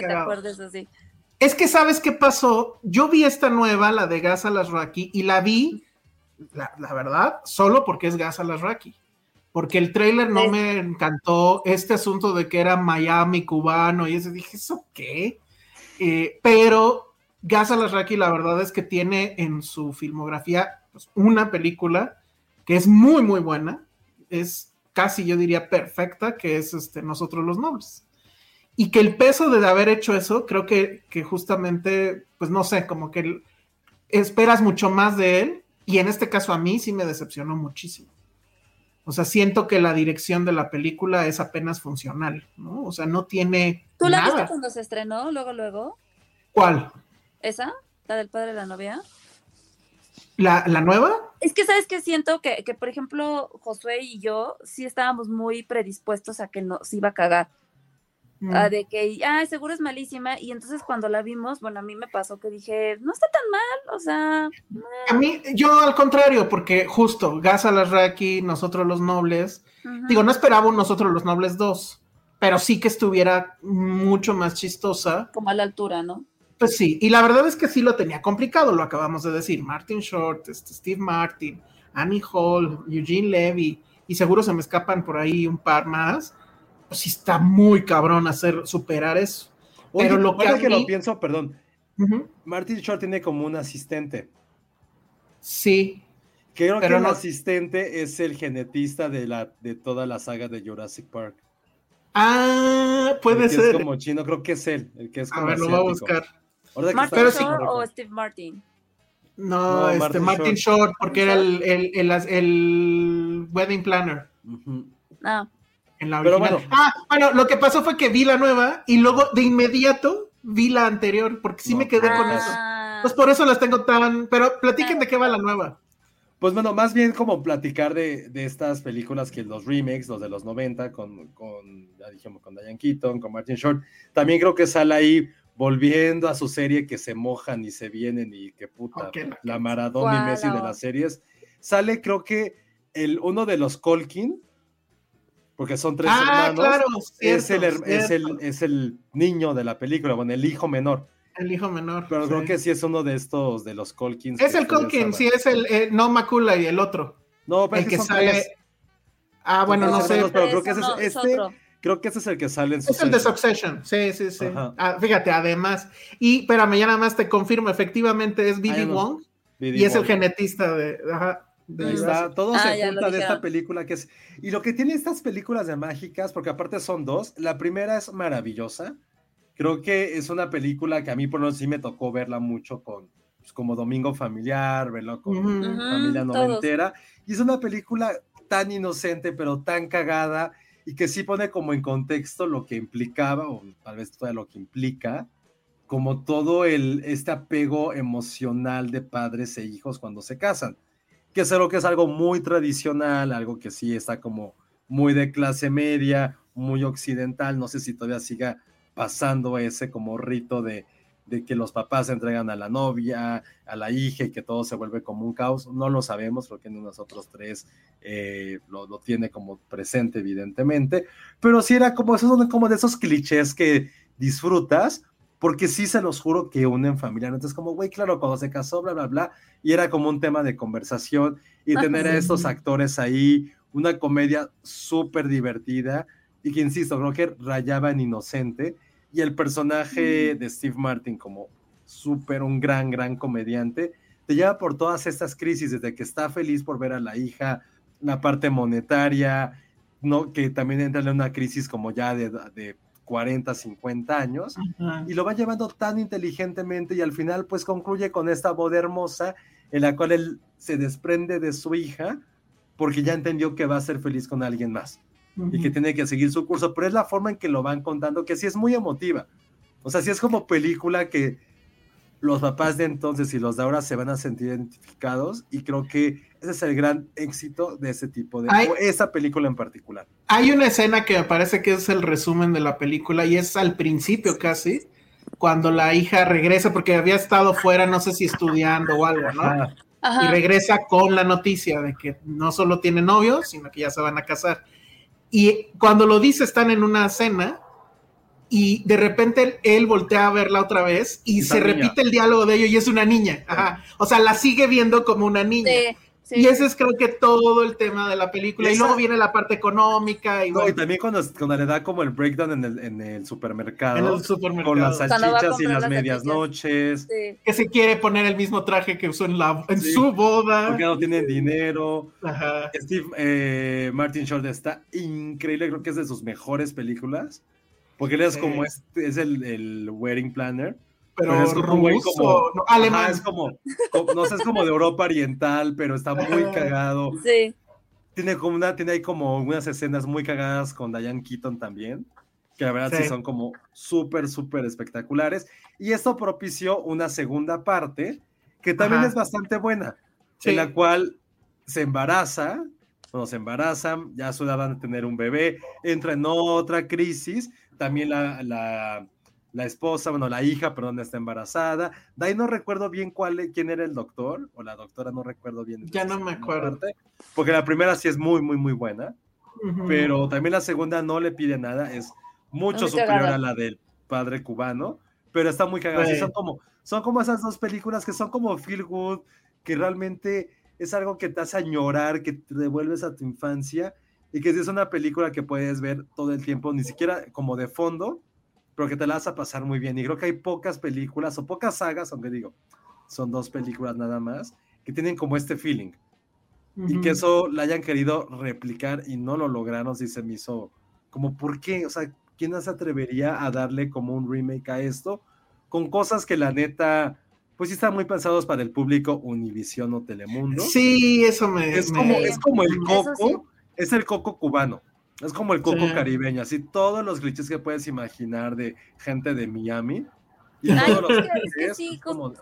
Es que sabes qué pasó. Yo vi esta nueva, la de Gas Raki, y la vi, la, verdad, solo porque es Gas Raki. Porque el trailer no me encantó. Este asunto de que era Miami cubano y ese dije, ¿eso qué? Eh, pero Gas Raki, la verdad es que tiene en su filmografía pues, una película que es muy, muy buena. Es casi yo diría perfecta, que es este, Nosotros los Nobles. Y que el peso de haber hecho eso, creo que, que justamente, pues no sé, como que esperas mucho más de él, y en este caso a mí sí me decepcionó muchísimo. O sea, siento que la dirección de la película es apenas funcional, ¿no? O sea, no tiene. ¿Tú la nada. viste cuando se estrenó, luego, luego? ¿Cuál? ¿Esa? ¿La del padre de la novia? ¿La, la nueva? Es que, ¿sabes qué? Siento que, que, por ejemplo, Josué y yo sí estábamos muy predispuestos a que nos iba a cagar. Mm. Ah, de que, ah, seguro es malísima. Y entonces cuando la vimos, bueno, a mí me pasó que dije, no está tan mal, o sea. A mí, yo al contrario, porque justo Gaza Raki, nosotros los nobles, digo, no esperaba un nosotros los nobles 2, pero sí que estuviera mucho más chistosa. Como a la altura, ¿no? Pues sí, y la verdad es que sí lo tenía complicado, lo acabamos de decir. Martin Short, este, Steve Martin, Annie Hall, Eugene Levy, y seguro se me escapan por ahí un par más. Pues sí está muy cabrón hacer superar eso. Oye, Pero lo que a que mí- lo pienso, perdón, Martin Short tiene como un asistente. Sí, Creo Pero que el asistente es el genetista de, la, de toda la saga de Jurassic Park. Ah, puede El que ser. Es como chino, creo que es él, el que es A ver, lo voy a asiático. buscar. ¿Martin Short o. Steve Martin? No, No, este Martin Martin, Short. Short, porque era el, el, el, el wedding planner. Ah, en la Pero original. bueno. Ah, bueno, lo que pasó fue que vi la nueva y luego de inmediato vi la anterior, porque sí No, me quedé ah. con eso. ah, Pues por eso las tengo tan. Pero platiquen de qué va la nueva. Pues bueno, más bien como platicar de, de estas películas que los remakes, los de los 90, con, con, ya dijimos, con Diane Keaton, con Martin Short. También creo que sale ahí volviendo a su serie que se mojan y se vienen y que puta, la- la Maradona y ¿Cuál Messi de las series. Sale creo que el, uno de los Colkin, porque son tres Ah, hermanos, claro, es, el, es, el, es el niño de la película, bueno, el hijo menor. El hijo menor. Pero sí. creo que sí es uno de estos, de los Colkins. Es que el Colkin, sí, es el. eh, no Macula y el otro. No, pero El es que son sale. tres. Ah, bueno, no sé. pero creo que ese es este, otro. Creo que ese es el que sale en Es el de Succession. Sí, sí, sí. Ah, fíjate, además. Y espérame, ya nada más te confirmo, efectivamente es nos- Wong y es el genetista de. Ajá, de está, todo Ah, se junta de esta película que es. Y lo que tiene estas películas de mágicas, porque aparte son dos, la primera es maravillosa. Creo que es una película que a mí por lo menos sí me tocó verla mucho con pues, como domingo familiar, verlo con Ujú. Ujú, familia todos. noventera. Y es una película tan inocente, pero tan cagada, y que sí pone como en contexto lo que implicaba, o tal vez todo lo que implica, como todo el, este apego emocional de padres e hijos cuando se casan. Que es algo que es algo muy tradicional, algo que sí está como muy de clase media, muy occidental. No sé si todavía siga pasando ese como rito de, de que los papás entregan a la novia, a la hija y que todo se vuelve como un caos. No lo sabemos, creo que ni nosotros tres eh, lo, lo tiene como presente, evidentemente. Pero sí era como, esos como de esos clichés que disfrutas, porque sí se los juro que unen familiar. Entonces, como, güey, claro, cuando se casó, bla, bla, bla, y era como un tema de conversación y Ah, tener a estos actores ahí, una comedia súper divertida y que, insisto, creo que rayaba en inocente. Y el personaje de Steve Martin como súper un gran, gran comediante, te lleva por todas estas crisis, desde que está feliz por ver a la hija, la parte monetaria, ¿no? que también entra en una crisis como ya de, de 40, 50 años, Ajá. y lo va llevando tan inteligentemente y al final pues concluye con esta boda hermosa en la cual él se desprende de su hija porque ya entendió que va a ser feliz con alguien más y que tiene que seguir su curso, pero es la forma en que lo van contando que sí es muy emotiva. O sea, sí es como película que los papás de entonces y los de ahora se van a sentir identificados y creo que ese es el gran éxito de ese tipo de Ay. o esa película en particular. Hay una escena que me parece que es el resumen de la película y es al principio casi, cuando la hija regresa porque había estado fuera, no sé si estudiando o algo, ¿no? Ajá. Y regresa con la noticia de que no solo tiene novio, sino que ya se van a casar. Y cuando lo dice, están en una cena y de repente él, él voltea a verla otra vez y se niña. repite el diálogo de ello y es una niña. Ajá. O sea, la sigue viendo como una niña. Sí, sí. Y ese es creo que todo el tema de la película. Y Esa- luego viene la parte económica y, No, y también cuando, cuando le da como el breakdown en el, en el supermercado. en el supermercado. con las salchichas y las las medias noches, Sí. que se quiere poner el mismo traje que usó en, la, en Sí. su boda. porque no tienen dinero. Ajá. Steve eh, Martin Short está increíble, creo que es de sus mejores películas. Porque él es Sí. como este, es el, el wedding planner. Pero, Pero es como ruso, como- no, alemán. Ajá, es como, como- no sé, es como de Europa Oriental, pero está muy cagado. Sí. tiene como una, tiene ahí como unas escenas muy cagadas con Diane Keaton también, que la verdad sí, Sí. son como súper, súper espectaculares. Y esto propició una segunda parte, que también Ajá. es bastante buena, Sí. en la cual se embaraza, bueno, se embarazan, ya su edad van a tener un bebé, entra en otra crisis, también la, la, la esposa, bueno, la hija, perdón, está embarazada. De ahí no recuerdo bien cuál, quién era el doctor, o la doctora, no recuerdo bien. Ya no me acuerdo. parte, porque la primera sí es muy, muy, muy buena, pero también la segunda no le pide nada, es mucho Muy superior cagada. a la del padre cubano, pero está muy cagada. Sí, Sí. son, como, son como esas dos películas que son como feel good, que realmente es algo que te hace añorar, que te devuelves a tu infancia y que sí es una película que puedes ver todo el tiempo, ni siquiera como de fondo, pero que te la vas a pasar muy bien. Y creo que hay pocas películas o pocas sagas, aunque digo, son dos películas nada más, que tienen como este feeling y Ujú. que eso la hayan querido replicar y no lo lograron, sí se me hizo como, ¿por qué? O sea, ¿quién se atrevería a darle como un remake a esto? Con cosas que la neta, pues sí están muy pensados para el público Univision o Telemundo. Sí, eso me. Es me- como, es como el coco, sí. es el coco cubano. Es como el coco Sí. caribeño, así todos los clichés que puedes imaginar de gente de Miami. Y Ay, todos los es que- sí, como.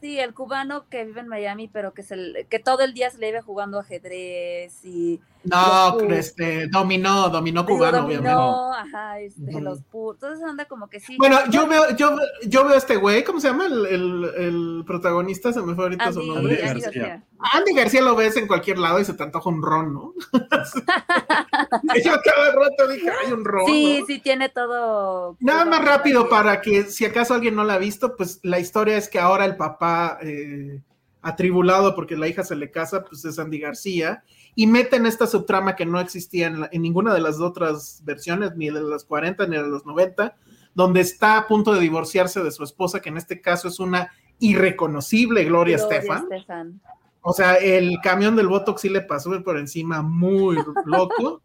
Sí, el cubano que vive en Miami, pero que, se, que todo el día se le vive jugando ajedrez y No, este, dominó, dominó cubano, dominó, obviamente. ajá, este, los puros. Entonces anda como que sí. Bueno, yo veo, yo, yo veo a este güey, ¿cómo se llama? El, el, el protagonista, se me fue ahorita su Andy, nombre. Andy García. García. Andy García lo ves en cualquier lado y se te antoja un ron, ¿no? Yo cada rato dije, hay un ron. Sí, ¿no? sí, tiene todo. Nada más rápido para que si acaso alguien no la ha visto, pues la historia es que ahora el papá eh, atribulado porque la hija se le casa, pues es Andy García, y meten esta subtrama que no existía en, la- en ninguna de las otras versiones, ni de las 40 ni de los 90, donde está a punto de divorciarse de su esposa, que en este caso es una irreconocible Gloria, Gloria Estefan. Estefan. O sea, el camión del Botox sí le pasó por encima muy loco.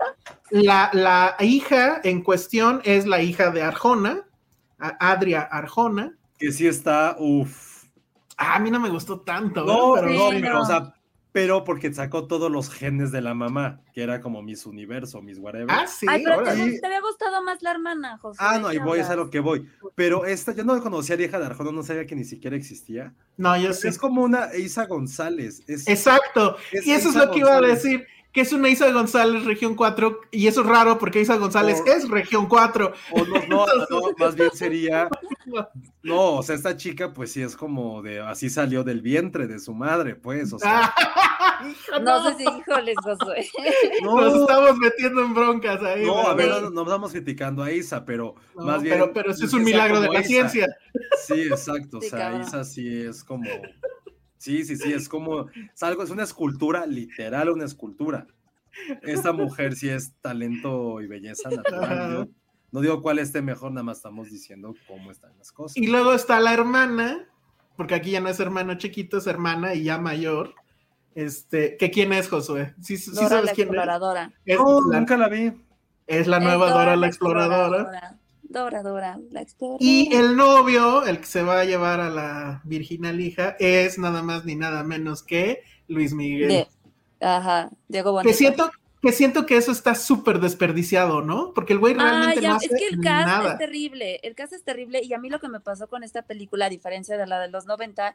La, la hija en cuestión es la hija de Arjona, Adria Arjona. que sí está, uff. Ah, a mí no me gustó tanto. No, ¿eh? pero no, pero, o sea, pero porque sacó todos los genes de la mamá, que era como Miss Universo, Miss Whatever. Ah, sí. Ay, pero te. Sí. había gustado más la hermana, José. Ah, ¿de no, y voy, es a lo que voy. Pero esta, yo no conocía a hija de Arjona, no sabía que ni siquiera existía. No, yo sé. Es como una Isa González. Es, Exacto. es y eso es lo que iba a decir, que es una Isa González Región 4, y eso es raro porque Isa González es Región 4. O no, no, no, más bien sería. No, o sea, esta chica, pues sí es como de. Así salió del vientre de su madre, pues. O sea, No sé si, híjoles, Josué. Nos no, estamos metiendo en broncas ahí. no, a ver, no, no estamos criticando a Isa, pero No, más bien. pero, pero eso es un milagro de la Isa. ciencia. Sí, exacto. O sea, cabrón. Isa sí es como. Sí, sí, sí, es como. Es algo, es una escultura, literal, una escultura. Esta mujer sí es talento y belleza natural. No digo cuál esté mejor, nada más estamos diciendo cómo están las cosas. Y luego está la hermana, porque aquí ya no es hermano chiquito, es hermana y ya mayor. Este, ¿que quién es Josué? ¿Sí, sí sabes la quién exploradora. es? La, nunca la vi. es la Es nueva Dora la exploradora. Dora, Dora, la exploradora. Y el novio, el que se va a llevar a la virginal hija, es nada más ni nada menos que Luis Miguel. De- Ajá, Diego Boneta. que siento que siento que eso está súper desperdiciado, ¿no? Porque el güey Ah, realmente ya, no es hace que el cast nada. es terrible, el cast es terrible y a mí lo que me pasó con esta película, a diferencia de la de los 90,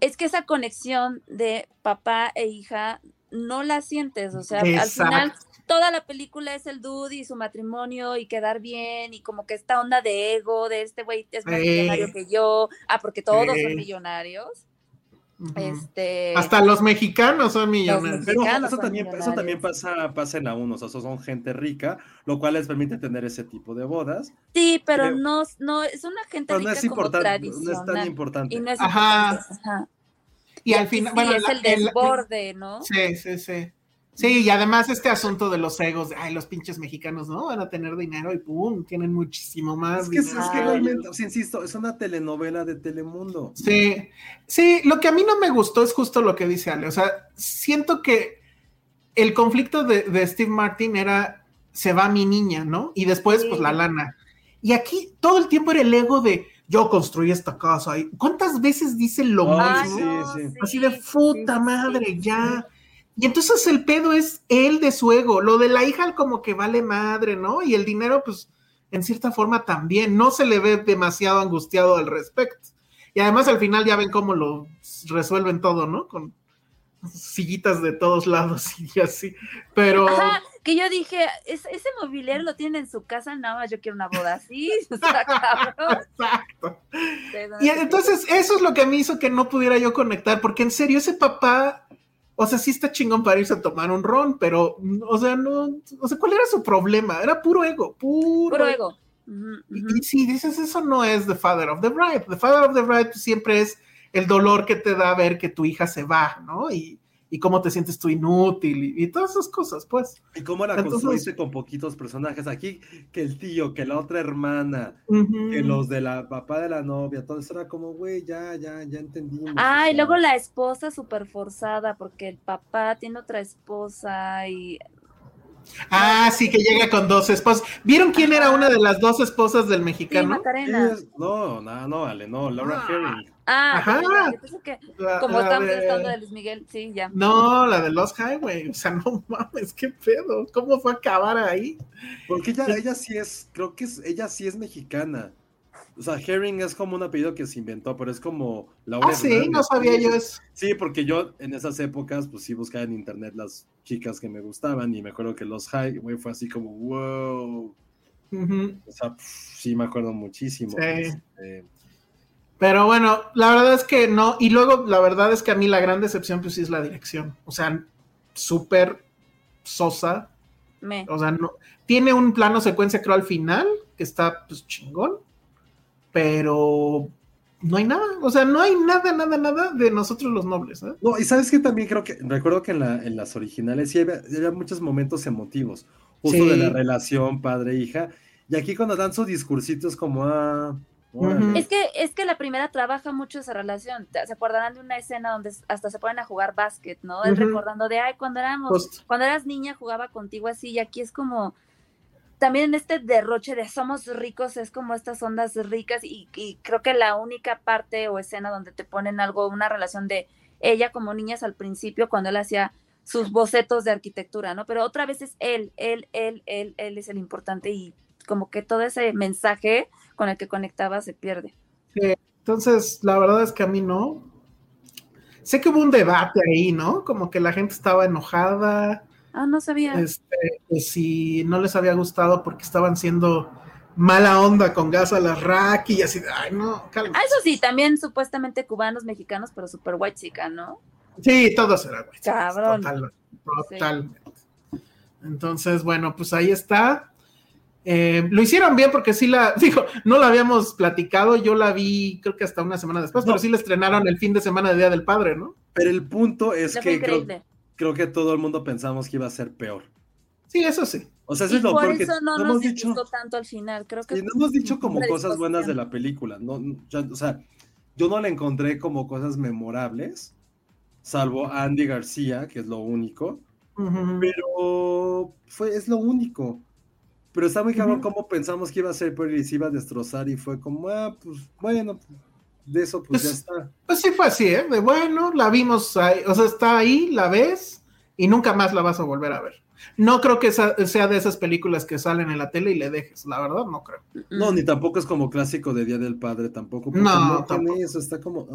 es que esa conexión de papá e hija no la sientes, o sea, al final. Toda la película es el dude y su matrimonio y quedar bien y como que esta onda de ego de este güey es más millonario que yo, ah, porque todos son millonarios. Este Hasta los mexicanos son millonarios. Pero eso son también, eso también pasa, pasa en la 1, o sea, son gente rica, lo cual les permite tener ese tipo de bodas. Sí, pero Creo. no, no, es una gente Pero no rica es como importante, no es tan importante. Y no es Ajá. importante, ajá. Y al final, sí, bueno, es la- el el- desborde, ¿no? Sí, sí, sí. Sí, y además este asunto de los egos, de, ay, los pinches mexicanos, ¿no? Van a tener dinero y pum, tienen muchísimo más. Es que, es, dinero. es que realmente, sea, insisto, es una telenovela de Telemundo. Sí, sí, lo que a mí no me gustó es justo lo que dice Ale, o sea, siento que el conflicto de, de Steve Martin era, se va mi niña, ¿no? Y después, Sí. pues la lana. Y aquí todo el tiempo era el ego de, yo construí esta casa. ¿Y ¿Cuántas veces dice lo mismo? sí, sí. Así de sí, puta sí, madre, sí, ya. Y entonces el pedo es él de su ego. Lo de la hija como que vale madre, ¿no? Y el dinero, pues, en cierta forma también. No se le ve demasiado angustiado al respecto. Y además al final ya ven cómo lo resuelven todo, ¿no? Con sillitas de todos lados y así. Pero. Ajá, que yo dije, ese mobiliario lo tiene en su casa, nada más yo quiero una boda así. Exacto. Y entonces eso es lo que me hizo que no pudiera yo conectar, porque en serio, ese papá, o sea, sí está chingón para irse a tomar un ron, pero, o sea, no, o sea, ¿cuál era su problema? Era puro ego, puro, puro ego. Y, si dices, eso no es The Father of the Bride. The Father of the Bride siempre es el dolor que te da ver que tu hija se va, ¿no? Y, y cómo te sientes tú inútil y, todas esas cosas, pues. Y cómo la construiste con poquitos personajes. Aquí, que el tío, que la otra hermana, que los de la papá de la novia, todo eso era como, güey, ya, ya, ya entendimos. Ah, y luego la esposa súper forzada, porque el papá tiene otra esposa y Ah, sí, que llega con dos esposas. ¿Vieron quién era una de las dos esposas del mexicano? no, no, no, Ale, no, Laura ah. Herring. Ah, Ajá. Que, como estamos estando de Luis Miguel, sí, ya. No, la de Los Highway, o sea, no mames, qué pedo, ¿cómo fue a acabar ahí? Porque ella, ella sí es, creo que es, ella sí es mexicana. O sea, Herring es como un apellido que se inventó, pero es como Laura. Ah, sí, no sabía yo eso. Sí, porque yo en esas épocas, pues sí buscaba en internet las chicas que me gustaban y me acuerdo que los High, güey, fue así como, wow. O sea, sí me acuerdo muchísimo. Sí. Este, pero bueno, la verdad es que no. Y luego, la verdad es que a mí la gran decepción, pues sí es la dirección. O sea, súper sosa. Me. O sea, no. Tiene un plano secuencia, creo, al final, que está pues chingón pero no hay nada, o sea, no hay nada, nada, nada de nosotros los nobles. ¿eh? No, y sabes que también creo que, recuerdo que en, la, en las originales sí había, muchos momentos emotivos, justo de la relación padre-hija, y aquí cuando dan sus discursitos como a... Ah, es que es que la primera trabaja mucho esa relación. Se acordarán de una escena donde hasta se ponen a jugar básquet, ¿no? Él recordando de ay, cuando éramos, cuando eras niña jugaba contigo así, y aquí es como también este derroche de somos ricos es como estas ondas ricas y, creo que la única parte o escena donde te ponen algo, una relación de ella como niñas al principio cuando él hacía sus bocetos de arquitectura, ¿no? Pero otra vez es él, él, él, él, él es el importante y como que todo ese mensaje con el que conectaba se pierde. Entonces la verdad es que a mí no. Sé que hubo un debate ahí, ¿no? Como que la gente estaba enojada Ah, no sabía. Este, pues, si no les había gustado porque estaban siendo mala onda con gas a la rack y así, ay, no, calma. Ah, eso sí, también supuestamente cubanos, mexicanos, pero super white chica, ¿no? Sí, todos eran white Cabrón. totalmente. Entonces, bueno, pues ahí está. Eh, lo hicieron bien porque sí la, digo, no la habíamos platicado, yo la vi creo que hasta una semana después, pero sí la estrenaron el fin de semana de Día del Padre, ¿no? Pero el punto es que creo que todo el mundo pensamos que iba a ser peor. Sí, eso sí. O sea, eso es lo por eso no, nos hemos dicho tanto al final. Creo que y no hemos dicho como cosas buenas de la película. No, o sea, yo no la encontré como cosas memorables, salvo Andy García, que es lo único. Pero fue, es lo único. Pero está muy cabrón cómo pensamos que iba a ser, pero se iba a destrozar y fue como, ah, pues bueno, de eso pues, ya pues, está. Pues sí fue así, ¿eh? De bueno, la vimos ahí, o sea, está ahí, la ves y nunca más la vas a volver a ver. No creo que sea de esas películas que salen en la tele y le dejes, la verdad no creo. No, ni tampoco es como clásico de Día del Padre, tampoco. No, tampoco. eso, está como...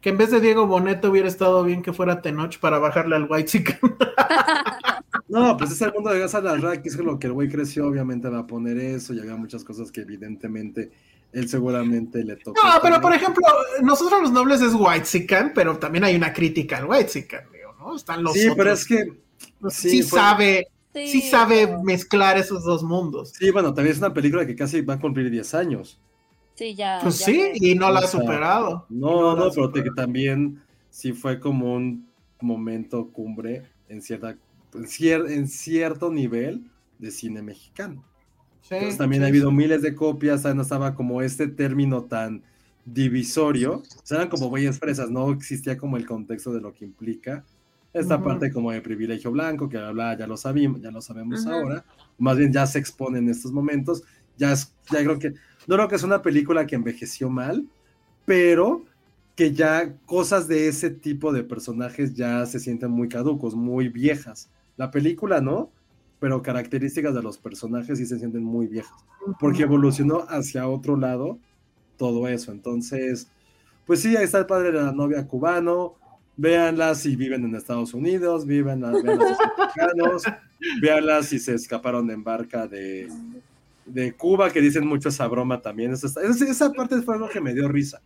Que en vez de Diego Boneto hubiera estado bien que fuera Tenoch para bajarle al White Chicken. no, pues es el mundo de Gaza que es lo que el güey creció, obviamente va a poner eso, y había muchas cosas que evidentemente él seguramente le toca. No, pero por ejemplo, nosotros los nobles es White Sican, pero también hay una crítica al White Sican, ¿no? Están los. Sí, pero es que. Sí, sabe. Sí. sabe mezclar esos dos mundos. Sí, bueno, también es una película que casi va a cumplir 10 años. Sí, ya. Pues sí, y no la ha superado. No, no, pero que también sí fue como un momento cumbre en cierta en cierto nivel de cine mexicano también ha habido miles de copias, no estaba como este término tan divisorio, o sea, eran como huellas fresas, no existía como el contexto de lo que implica esta parte como de privilegio blanco, que habla, ya lo sabemos, ya lo sabemos ahora, más bien ya se expone en estos momentos, ya es, ya creo que, no creo que es una película que envejeció mal, pero que ya cosas de ese tipo de personajes ya se sienten muy caducos, muy viejas. La película no, pero características de los personajes sí se sienten muy viejas, porque evolucionó hacia otro lado todo eso. Entonces, pues sí, ahí está el padre de la novia cubano, véanla si viven en Estados Unidos, viven véanla si son mexicanos, véanla si se escaparon en barca de, de Cuba, que dicen mucho esa broma también. Esa, esa, parte fue lo que me dio risa.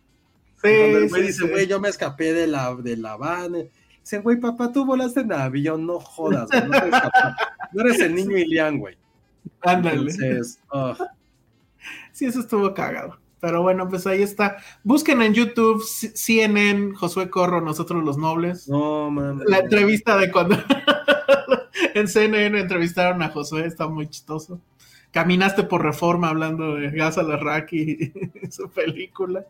Sí, Cuando el güey sí, dice, sí. güey, yo me escapé de la, de la van. Dice, güey, papá, tú volaste en avión, no jodas, güey, no, te escapaste. No eres el niño Ilián, güey. Ándale. Entonces. Sí, eso estuvo cagado. Pero bueno, pues ahí está. Busquen en YouTube CNN, Josué Corro, Nosotros los Nobles. no, mames. La entrevista de cuando en CNN entrevistaron a Josué, está muy chistoso. Caminaste por reforma hablando de Gas a la y su película.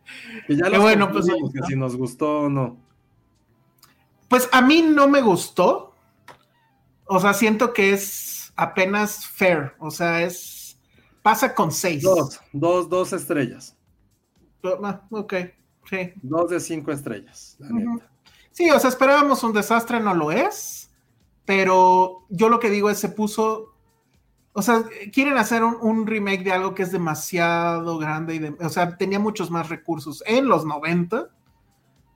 Que ya los bueno, pues, que si nos gustó o no. Pues a mí no me gustó. O sea, siento que es apenas fair. O sea, es. Pasa con seis. Dos, dos, dos estrellas. Ah, ok, sí. Dos de cinco estrellas, la Ujú. neta. Sí, o sea, esperábamos un desastre, no lo es. Pero yo lo que digo es, se puso. O sea, quieren hacer un, un remake de algo que es demasiado grande y de- o sea, tenía muchos más recursos en los 90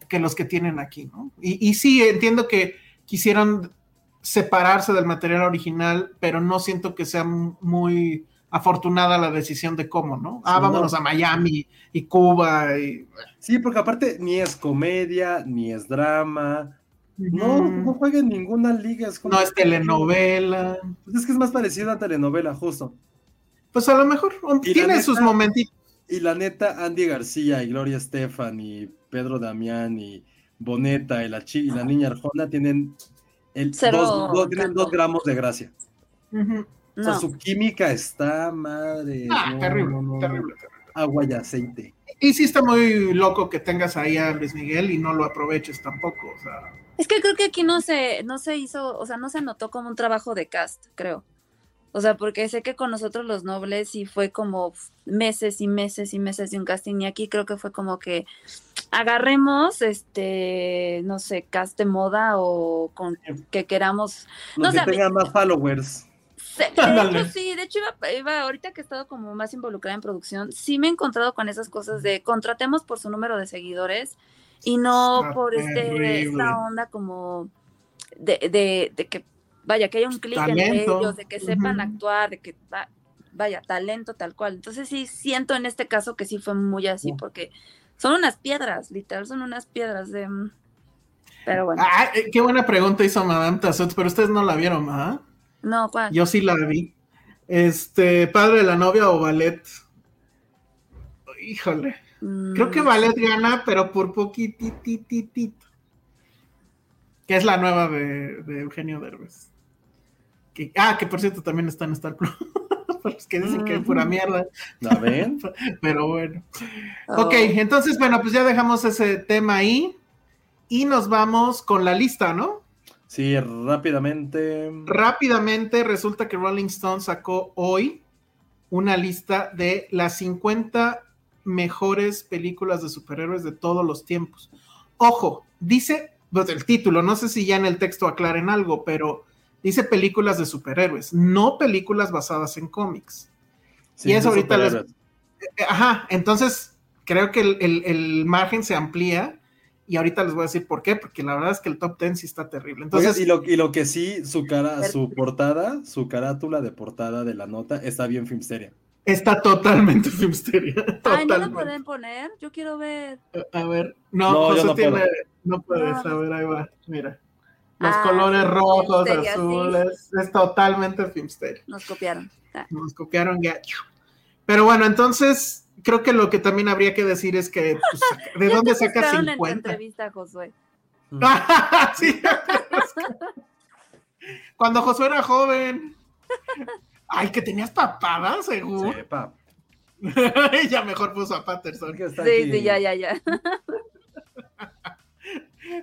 que los que tienen aquí, ¿no? Y, y sí, entiendo que quisieron separarse del material original, pero no siento que sea muy afortunada la decisión de cómo, ¿no? Ah, vámonos no. a Miami y Cuba y... Sí, porque aparte ni es comedia, ni es drama. No, no juega en ninguna liga. Es como- no es telenovela. Pues es que es más parecido a telenovela, justo. Pues a lo mejor um, tiene neta- sus momentitos. Y la neta, Andy García y Gloria Estefan y Pedro Damián y Boneta y la, chi- y la niña Arjona tienen, el, Cero dos, dos- tienen encanto. dos gramos de gracia. O sea, No. su química está, madre. Ah, no, terrible, no, terrible, no. terrible. Agua y aceite. Y sí está muy loco que tengas ahí a Luis Miguel y no lo aproveches tampoco. O sea, Es que creo que aquí no se, no se hizo, o sea, no se notó como un trabajo de cast, creo. O sea, porque sé que con nosotros los nobles sí fue como meses y meses y meses de un casting y aquí creo que fue como que agarremos, este, no sé, cast de moda o con que queramos. No, o que tengan más followers. De hecho, sí, de hecho, iba, iba- ahorita que he estado como más involucrada en producción, sí me he encontrado con esas cosas de contratemos por su número de seguidores y no Está por este, esta onda como de, de, de que, vaya, que haya un clic entre ellos, de que sepan actuar, de que, va- vaya, talento tal cual. Entonces sí siento en este caso que sí fue muy así, porque son unas piedras, literal, son unas piedras de... mm, Pero bueno, ah, eh, qué buena pregunta hizo Madame Tassot, pero ustedes no la vieron, ¿ah? no, ¿cuál? Yo sí la vi. Este, padre de la novia o ballet. Híjole. Creo que Mm, ballet gana, pero por poquitititito. Que es la nueva de, de Eugenio Derbez. Que, ah, que por cierto también está en Star Plus. Los que dicen que es pura mierda. ¿La ven? Pero bueno. oh. Ok, entonces, bueno, pues ya dejamos ese tema ahí. Y nos vamos con la lista, ¿no? Sí, rápidamente. Rápidamente, resulta que Rolling Stone sacó hoy una lista de las 50 mejores películas de superhéroes de todos los tiempos. Ojo, dice, pues el título, no sé si ya en el texto aclaren algo, pero dice películas de superhéroes, no películas basadas en cómics. Sí, y eso ahorita les- superhéroes. Eh, Ajá, entonces creo que el, el- el margen se amplía y ahorita les voy a decir por qué, porque la verdad es que el top 10 sí está terrible. Entonces, y, lo, y lo que sí, su cara, su portada, su carátula de portada de la nota está bien filmsteria. está totalmente Filmsteria. Ay, ¿no lo totalmente. pueden poner? Yo quiero ver. A ver, no, No, yo José no tiene, puedo. no puedes, a ver, ahí va, mira. Los Ah, colores sí, rojos, Filmsteria, sí. azules, es totalmente Filmsteria. Nos copiaron. Ah. Nos copiaron gacho. Pero bueno, entonces creo que lo que también habría que decir es que, pues, ¿de dónde te sacas buscaron en tu 50? entrevista, Josué. Sí. Cuando Josué era joven. Ay, que tenías papada, según. Sepa. ya mejor puso a Patterson. Porque está Sí, aquí. sí, ya, ya, ya.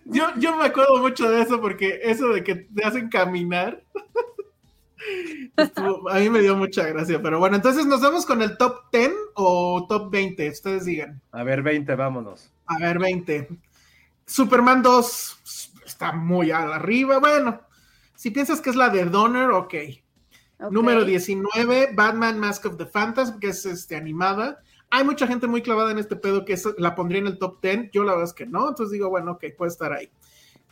Yo, yo me acuerdo mucho de eso porque eso de que te hacen caminar. estuvo- a mí me dio mucha gracia. Pero bueno, entonces nos vamos con el top 10 o top 20. Ustedes digan. A ver, 20, vámonos. A ver, 20. Superman 2 está muy arriba. Bueno, si piensas que es la de Donner, ok. Ok. Número 19, Batman Mask of the Phantasm, que es este, animada. Hay mucha gente muy clavada en este pedo que es- la pondría en el top 10. Yo la verdad es que no, entonces digo, bueno, ok, puede estar ahí.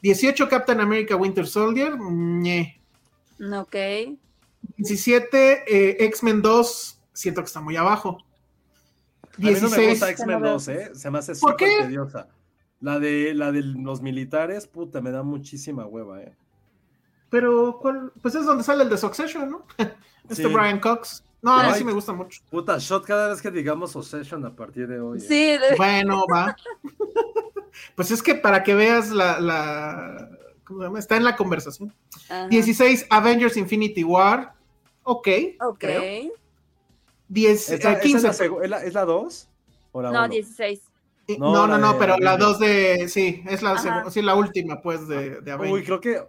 18, Captain America Winter Soldier. ñe. Ok. 17, eh, X-Men 2. Siento que está muy abajo. A mí no me 16. gusta X-Men No veo. 2, ¿eh? Se me hace ¿Por súper tediosa. La de, la de los militares, puta, me da muchísima hueva, ¿eh? Pero, ¿cuál? Pues es donde sale el de Succession, ¿no? Este Sí. Brian Cox. No, a mí sí me gusta mucho. Puta, shot cada vez que digamos Obsession a partir de hoy. ¿eh? Sí, de- Bueno, va. pues es que para que veas la, la- ¿cómo se llama? Está en la conversación. ajá. 16, Avengers Infinity War. Ok. Ok. creo. 10, ¿Esa- eh, 15. es, la segu- ¿es la, ¿Es la 2? ¿O la No, uno? 16. eh, no, No, no, no, de pero la Avengers. 2 de. Sí, es la, sí, la última, pues, de, de Avengers. Uy, creo que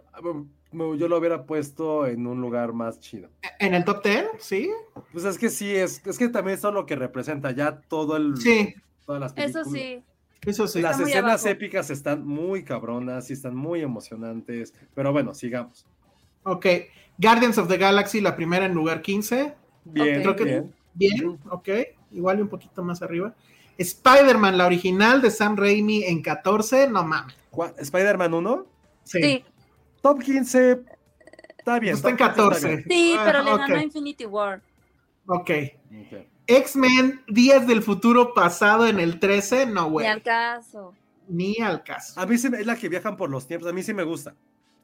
yo lo hubiera puesto en un lugar más chido. En el top 10, sí. Pues es que sí, es, es que también eso es lo que representa ya todo el. Sí. Todas las Eso sí. Eso sí. Las escenas abajo. épicas están muy cabronas y están muy emocionantes. Pero bueno, sigamos. Ok. Guardians of the Galaxy, la primera en lugar 15. Bien, Ok. Creo que- bien. Bien, ok. Igual y un poquito más arriba. Spider-Man, la original de Sam Raimi en 14. No mames. ¿Spider-Man 1? Sí. Sí, Top 15. Está bien. Está en top 15 está 14. bien. sí, pero le Ah, ganó. Infinity War. Ok. Ok. X-Men, Días del Futuro Pasado en el 13. No, Ni güey. al caso. Ni al caso. A mí sí me- es la que viajan por los tiempos. A mí sí me gusta.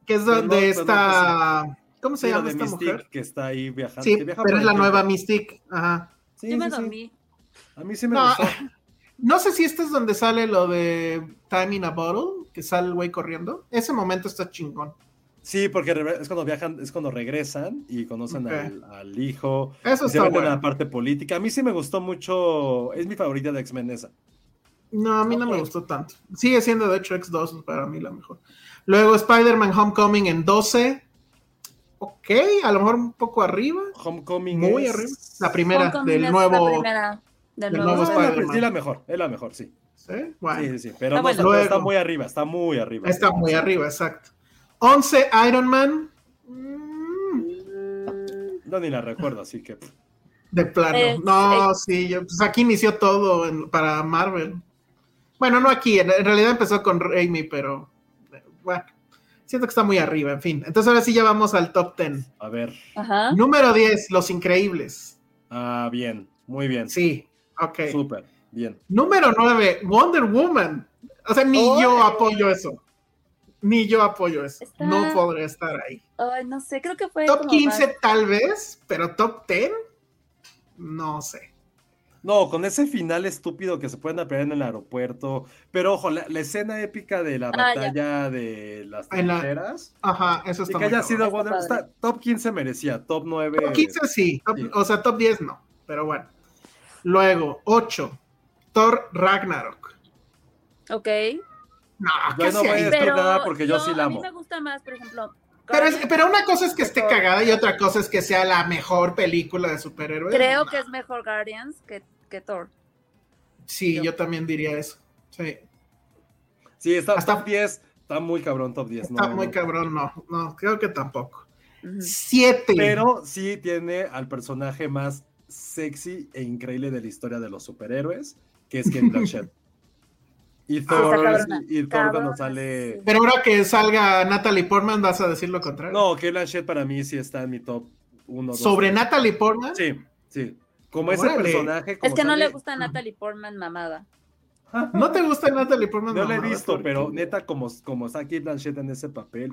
Que es no- donde no está. ¿Cómo se llama de esta Mystique, mujer? que está ahí viajando. Sí, que viaja pero por es la nueva Mystique. Ajá. Sí, Yo me sí, dormí. A mí sí me No, gustó. No sé si este es donde sale lo de Time in a Bottle, que sale el güey corriendo. Ese momento está chingón. Sí, porque es cuando viajan, es cuando regresan y conocen al, al hijo. Eso está bueno. la parte política. A mí sí me gustó mucho. Es mi favorita de X-Men esa. No, a mí no me gustó tanto. Sigue siendo, de hecho, X2 para mí la mejor. Luego Spider-Man Homecoming en 12. Ok, a lo mejor un poco arriba. Homecoming Muy es- arriba. La primera Homecoming del nuevo. La primera del del nuevo nuevo Ah, Spider-Man. Spider-Man. sí, la mejor, es la mejor, sí. ¿Sí? Bueno, Sí, sí, sí. Pero Está no, bueno. está, muy arriba, está muy arriba. está muy arriba, exacto. 11 Iron Man. Mm, No, ni la recuerdo, así que. De plano. Es- no, sí, yo- pues aquí inició todo en- para Marvel. Bueno, no aquí, en, en realidad empezó con Raimi, pero eh, bueno, siento que está muy arriba, en fin. Entonces ahora sí ya vamos al top 10. A ver. Ajá. Número 10, Los Increíbles. Ah, bien, muy bien. Sí, ok. Súper, bien. Número 9, Wonder Woman. O sea, ni Oh. yo apoyo eso. Ni yo apoyo eso. Está- No podría estar ahí. Ay, no sé, creo que fue. Top como 15 más- tal vez, pero top 10, no sé. No, con ese final estúpido que se pueden aprender en el aeropuerto. Pero ojo, la, la escena épica de la Ah, ya. batalla de las En la- trincheras. Ajá, eso Y está que muy haya sido Está Wonder padre. está- top 15 merecía, top 9. Top 15 sí, top- Sí. o sea, top 10 no, pero bueno. Luego, 8, Thor Ragnarok. Ok. No, Yo ¿qué no voy a decir nada porque yo sí la A mí amo. me gusta más, por ejemplo. Pero, es- Guardians- pero una cosa es que esté cagada y otra cosa es que sea la mejor película de superhéroes. Creo No. que es mejor Guardians que, que Thor. Sí, yo también diría eso. Sí, Sí, está Hasta- top 10. Está muy cabrón top 10. está no, muy no. cabrón, no, no, creo que tampoco. 7. Pero sí tiene al personaje más sexy e increíble de la historia de los superhéroes, que es Kate Blanchett. Y Thor, está cabrona, y, Thor cuando sale... sí. Pero ahora que salga Natalie Portman, vas a decir lo contrario. No, Kate Blanchett para mí sí está en mi top 1. Sobre Natalie Portman. Sí, sí. Como ese Órale. personaje... como Es que no le gusta a Natalie Portman mamada. ¿No te gusta Natalie Portman? No la he visto, ¿Por pero neta, como, como está Kate Blanchett en ese papel.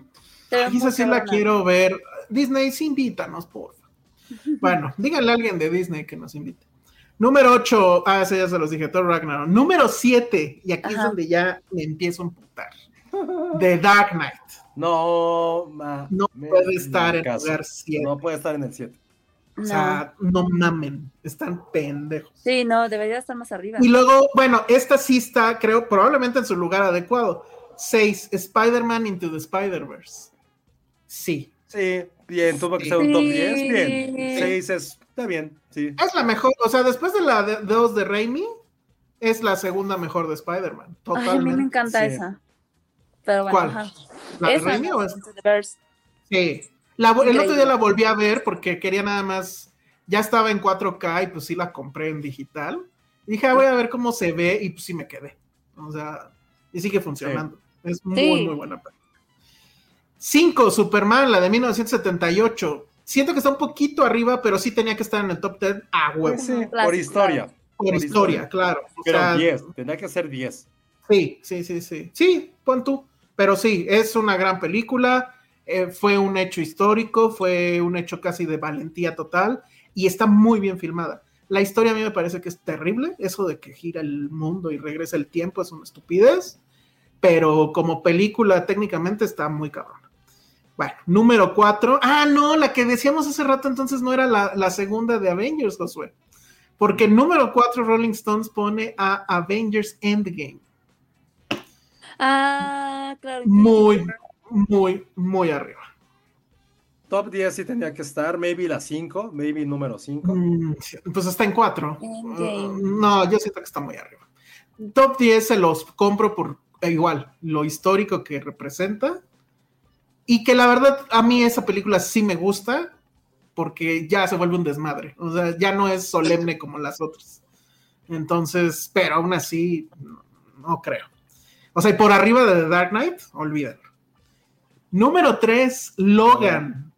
Muy sí la quiero ver. Disney, sí invítanos, por favor. Bueno, díganle a alguien de Disney que nos invite. Número 8, ah, ese ya se los dije, Thor Ragnarok. Número 7, y aquí es donde ya me empiezo a emputar. The Dark Knight. No, ma- No puede estar en caso. lugar 7. No puede estar en el 7. O sea, no mamen, están pendejos. Sí, no, debería estar más arriba. Y luego, bueno, esta sí está, creo, probablemente en su lugar adecuado. 6, Spider-Man Into the Spider-Verse. Sí. Sí, bien, tuvo que ser un top Sí. 10, bien. 6 es, está bien, sí. Es la mejor, o sea, después de la 2 de, Raimi, es la segunda mejor de Spider-Man. Ay, a Totalmente. mí me encanta Sí. esa. Pero bueno, ¿Cuál? ajá. ¿La de Esa, Raimi o Verse. Sí. La, el otro día la volví a ver porque quería nada más. Ya estaba en 4K y pues sí la compré en digital. Y dije, ah, voy a ver cómo se ve y pues sí me quedé. O sea, y sigue funcionando. Es muy, Sí. muy buena. 5, Superman, la de 1978. Siento que está un poquito arriba, pero sí tenía que estar en el top 10 a huevo. Sí, por historia. Por por historia, historia. claro. O Pero sea, 10, tendría que ser 10. Sí, sí, sí, sí. Sí, pon tú. Pero sí, es una gran película. eh, fue un hecho histórico, fue un hecho casi de valentía total y está muy bien filmada. La historia a mí me parece que es terrible. Eso de que gira el mundo y regresa el tiempo es una estupidez. Pero como película técnicamente está muy cabrón. Bueno, número cuatro. Ah, no, la que decíamos hace rato entonces no era la, la segunda de Avengers, Josué. Porque número cuatro Rolling Stones pone a Avengers Endgame. Ah, claro. muy, muy, muy arriba. Top 10 sí tendría que estar. Maybe la 5, maybe número 5. Mm, Pues está en 4. Endgame. no, yo siento que está muy arriba. Top 10 se los compro por eh, igual, lo histórico que representa. Y que la verdad, a mí esa película sí me gusta, porque ya se vuelve un desmadre. O sea, ya no es solemne como las otras. Entonces, pero aún así, no, no creo. O sea, y por arriba de The Dark Knight, olvídalo. Número 3, Logan.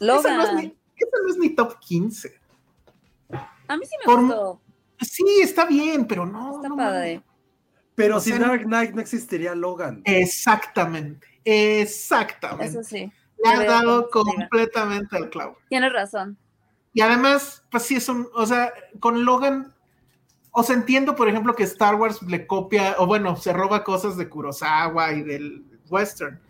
Logan. Esa no, es ni, esa no es ni top 15. A mí sí me Por- gustó. Sí, está bien, pero no. Está no padre. Pero O sin sea, Dark Knight no existiría Logan. Exactamente, exactamente. Eso sí. Le ha Creo dado completamente al clavo. Tienes razón. Y además, pues sí es un, o sea, con Logan, o sea, entiendo, por ejemplo, que Star Wars le copia, o bueno, se roba cosas de Kurosawa y del western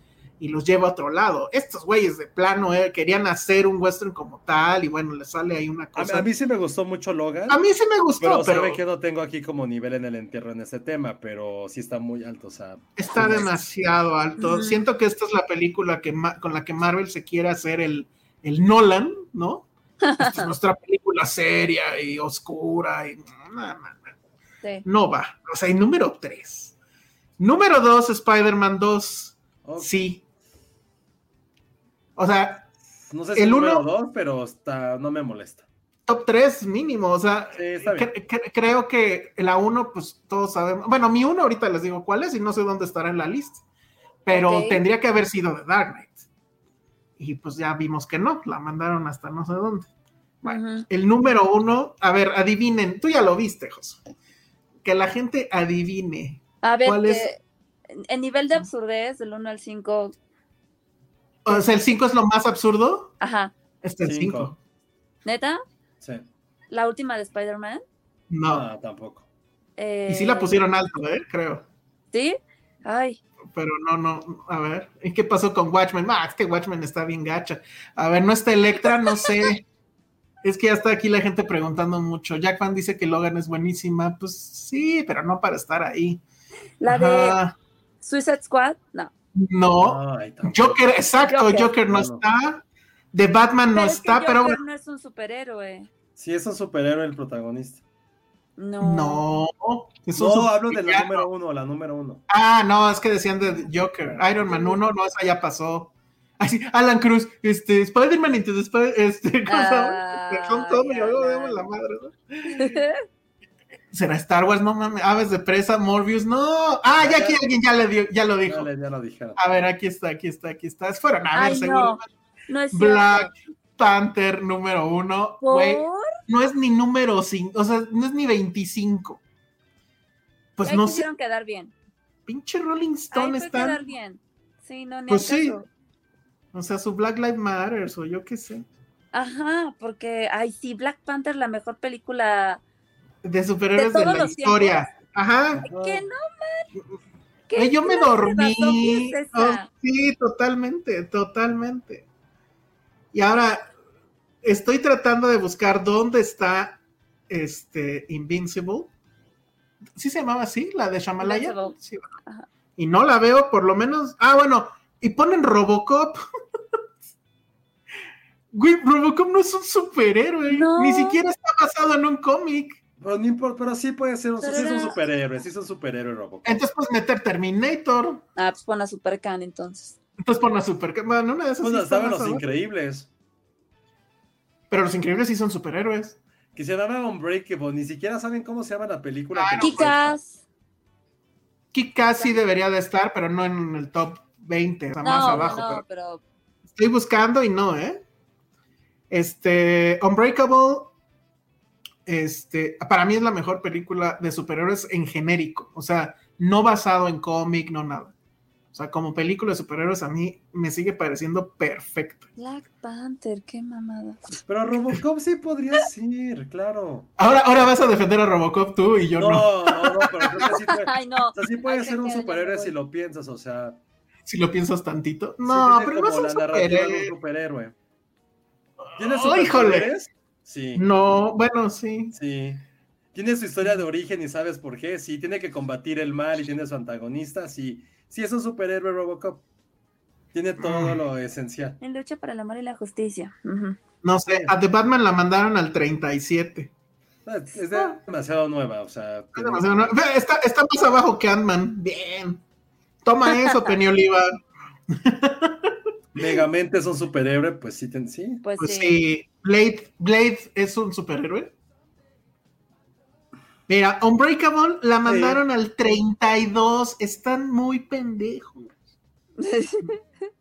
y los lleva a otro lado. Estos güeyes de plano eh, querían hacer un western como tal y bueno, le sale ahí una A, cosa. a mí sí me gustó mucho Logan. A mí sí me gustó, Pero, pero, sabe que no tengo aquí como nivel en el entierro en ese tema, pero sí está muy alto. O sea, está demasiado alto. Siento que esta es la película que con la que Marvel se quiere hacer el, el Nolan, ¿no? Esta es nuestra película seria y oscura y no, no, no. Sí. no va. O sea, y número 3. Número 2, Spider-Man 2. ok. Sí. O sea, no sé si el el número uno- 2, pero está, no me molesta. top 3 mínimo. O sea, Sí, está bien. cre- cre- creo que la 1, pues todos sabemos. Bueno, mi 1 ahorita les digo cuál es y no sé dónde estará en la lista. Pero tendría que haber sido de Dark Knight. Y pues ya vimos que no, la mandaron hasta no sé dónde. Bueno, el número uno, a ver, adivinen, tú ya lo viste, José. Que la gente adivine. A ver, ¿Cuál es? en nivel de absurdez, del 1 al 5, O sea, el 5 es lo más absurdo. ajá. Este es el Cinco. 5. ¿Neta? Sí. La última de Spider-Man. No. No, tampoco. eh, Y sí la pusieron alto, ¿eh? Creo. ¿Sí? Ay, Pero no, no. A ver. ¿Y qué pasó con Watchmen? Ah, es que Watchmen está bien gacha. A ver, no está Electra, no sé. Es que ya está aquí la gente preguntando mucho. Jack Fan dice que Logan es buenísima. Pues sí, pero no para estar ahí. la de. Suicide Squad, no. No. Joker, exacto, Joker. Joker, no está. De Batman no es que está, pero Joker bueno. no es un superhéroe. Sí, es un superhéroe el protagonista. No. No. es un No, hablo de la número uno, la número uno. Ah, no, es que decían de Joker. Iron Man 1, no, esa ya pasó. Así, Alan Cruz, este, Spider-Man into the Spider, este, ¿cómo se llama? Vemos la madre, ¿no? ¿Será Star Wars? No mames, Aves de Presa, Morbius, no. Ah, ya aquí alguien ya, le dio, ya lo dijo. Ya, le- ya lo dijeron. A ver, aquí está, aquí está, aquí está. Fueron a ver, Ay, seguro. no. No es cierto. Black Panther número uno. No es ni número 5, o sea, no es ni 25. Pues no sé, quedar bien. pinche Rolling Stone está. quedar bien. Sí, no, ni Pues sí. caso. O sea, su Black Lives Matter, o yo qué sé. Ajá, porque, ay, sí, Black Panther, la mejor película. De superhéroes ¿De la historia. Ajá. Que no, man. Yo me dormí. es Oh, sí, totalmente, totalmente. Y ahora estoy tratando de buscar dónde está este Invincible. ¿Sí se llamaba así? ¿La de Shamalaya? Y no la veo, por lo menos. Ah, bueno, y ponen Robocop. Güey, Robocop no es un superhéroe. No. Ni siquiera está basado en un cómic. Pero, no importa, pero sí puede ser un, Pero sí es un superhéroe, sí es un superhéroe Robocop. Entonces, pues meter Terminator. Ah, pues pon a Supercan entonces. Entonces pon la super. Bueno, una de esas Pues sí estaban los increíbles. Pero los increíbles sí son superhéroes. Que se llama Unbreakable, ni siquiera saben cómo se llama la película. Ah, no, Kikas. Kick-Ass sí debería de estar, pero no en el top 20, o sea, más abajo. no, pero- pero Estoy buscando y no, ¿eh? Este, Unbreakable, este, para mí es la mejor película de superhéroes en genérico, o sea, no basado en cómic, no nada. O sea, como película de superhéroes a mí me sigue pareciendo perfecta. Black Panther, qué mamada. Pero Robocop sí podría ser, claro. Ahora, ahora vas a defender a Robocop tú y yo no. No, no, no, pero creo que sí puede, Ay, no. o sea, sí puede Ay, ser un superhéroe si lo piensas, o sea. Si lo piensas tantito. No, pero no es un la narrativa de superhéroe. un superhéroe. ¿Tiene Oh, híjole. Sí. No, bueno, sí. Sí. Tiene su historia de origen y sabes por qué. Sí, tiene que combatir el mal y tiene su antagonista. Sí, sí es un superhéroe Robocop. Tiene todo Mm. lo esencial. En lucha para el amor y la justicia. No sé, a The Batman la mandaron al 37. Es es demasiado nueva, o sea. Es demasiado. Ve, Está, está más abajo que Ant-Man. Bien. Toma eso, Penny Oliva. Megamente es un superhéroe, pues sí, ten- sí. Pues, Pues sí. sí, Blade, Blade es un superhéroe. Mira, Unbreakable la mandaron al 32. Están muy pendejos.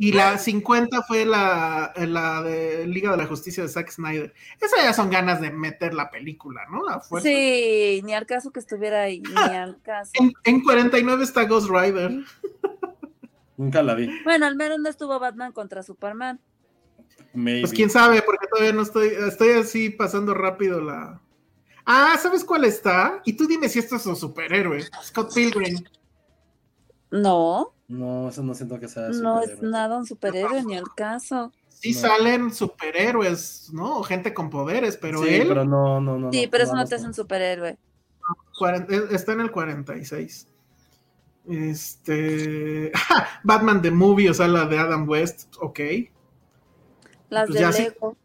Y la 50 fue la, la de Liga de la Justicia de Zack Snyder. Esas ya son ganas de meter la película, ¿no? Sí, ni al caso que estuviera ahí, ni al caso. En, en 49 está Ghost Rider. Nunca la vi. Bueno, al menos no estuvo Batman contra Superman. Maybe. Pues quién sabe, porque todavía no estoy, estoy así pasando rápido la. Ah, ¿sabes cuál está? Y tú dime si esto es un superhéroe. Scott Pilgrim. No, No, eso no siento que sea no es superhéroe. nada un superhéroe, ni al caso. Sí No. salen superhéroes, ¿no? O gente con poderes, pero sí, él pero no, no, no. Sí, no, pero eso no, te hace un superhéroe. eh, está en el 46. Este. Batman The Movie, o sea, la de Adam West, ok. Las Pues de sí. Lego.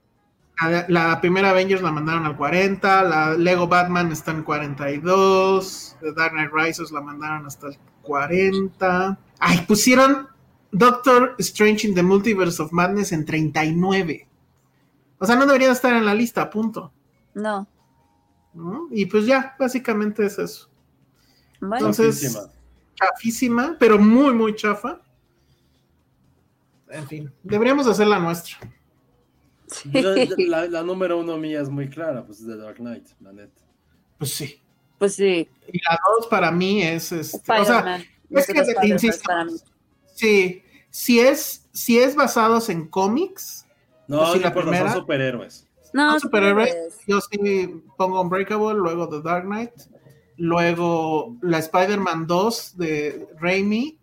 La, la primera Avengers la mandaron al 40, la Lego Batman está en 42, The Dark Knight Rises la mandaron hasta el 40. Ay, pusieron Doctor Strange in the Multiverse of Madness en 39. O sea, no debería estar en la lista, punto. No. ¿no? Y pues ya, básicamente es eso. Bueno, Entonces, Chafísima. pero muy, muy chafa. En fin, deberíamos hacer la nuestra. La, la número uno mía es muy clara, pues es The Dark Knight, la neta. Pues sí. pues sí. Y la dos para mí es este. O sea, Spider-Man. es que, Spider-Man insisto. Sí, si es, si es basados en cómics, No, Pues sí, no la primera. son superhéroes. No, superhéroes. yo sí pongo Unbreakable, luego The Dark Knight, luego la Spider-Man 2 de Raimi,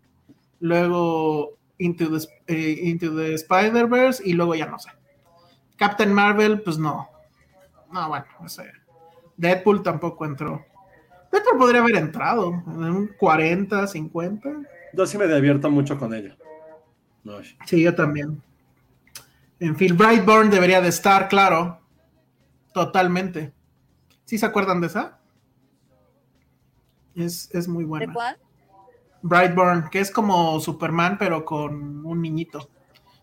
luego Into the, eh, Into the Spider-Verse y luego ya no sé. Captain Marvel, pues no. No, bueno, no sé. Deadpool tampoco entró. Deadpool podría haber entrado en un 40, 50. Yo sí me divierto mucho con ella. No, Sí, yo también. En fin, Brightburn debería de estar, claro. Totalmente. ¿Sí se acuerdan de esa? Es, es muy ¿De buena. cuál? Brightburn, que es como Superman, pero con un niñito.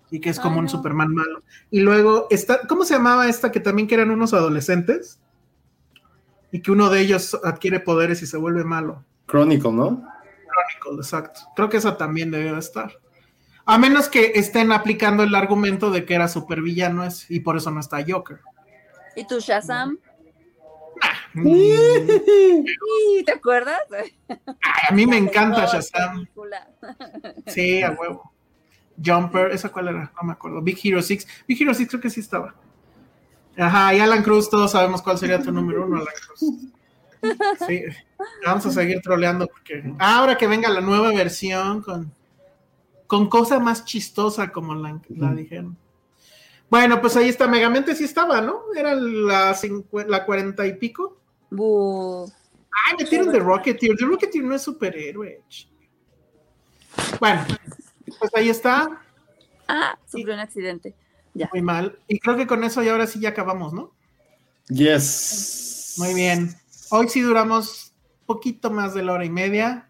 Y que es como un. Superman malo. Y luego está, ¿cómo se llamaba esta que también que eran unos adolescentes? Y que uno de ellos adquiere poderes y se vuelve malo. Chronicle, ¿no? Chronicle, exacto. Creo que esa también debe de estar. A menos que estén aplicando el argumento de que era supervillano y por eso no está Joker. ¿Y tu Shazam? ¿Te acuerdas? a mí me encanta Shazam. Sí, a huevo. Jumper, ¿esa cuál era? No me acuerdo. Big Hero 6. Big Hero 6 creo que sí estaba. Ajá, y Alan Cruz, todos sabemos cuál sería tu número uno, Alan Cruz. Sí, vamos a seguir troleando porque ahora que venga la nueva versión con, con cosa más chistosa como la, la dijeron. Bueno, pues ahí está, Megamente sí estaba, ¿no? Era la, la cuarenta y pico. Bu. Ay, metieron The Rocketeer. The Rocketeer no es superhéroe. Bueno, pues ahí está. Ah, sufrió un accidente. Ya. Muy mal. Y creo que con eso y ahora sí ya acabamos, ¿no? Yes. Muy bien. Hoy sí duramos poquito más de la hora y media,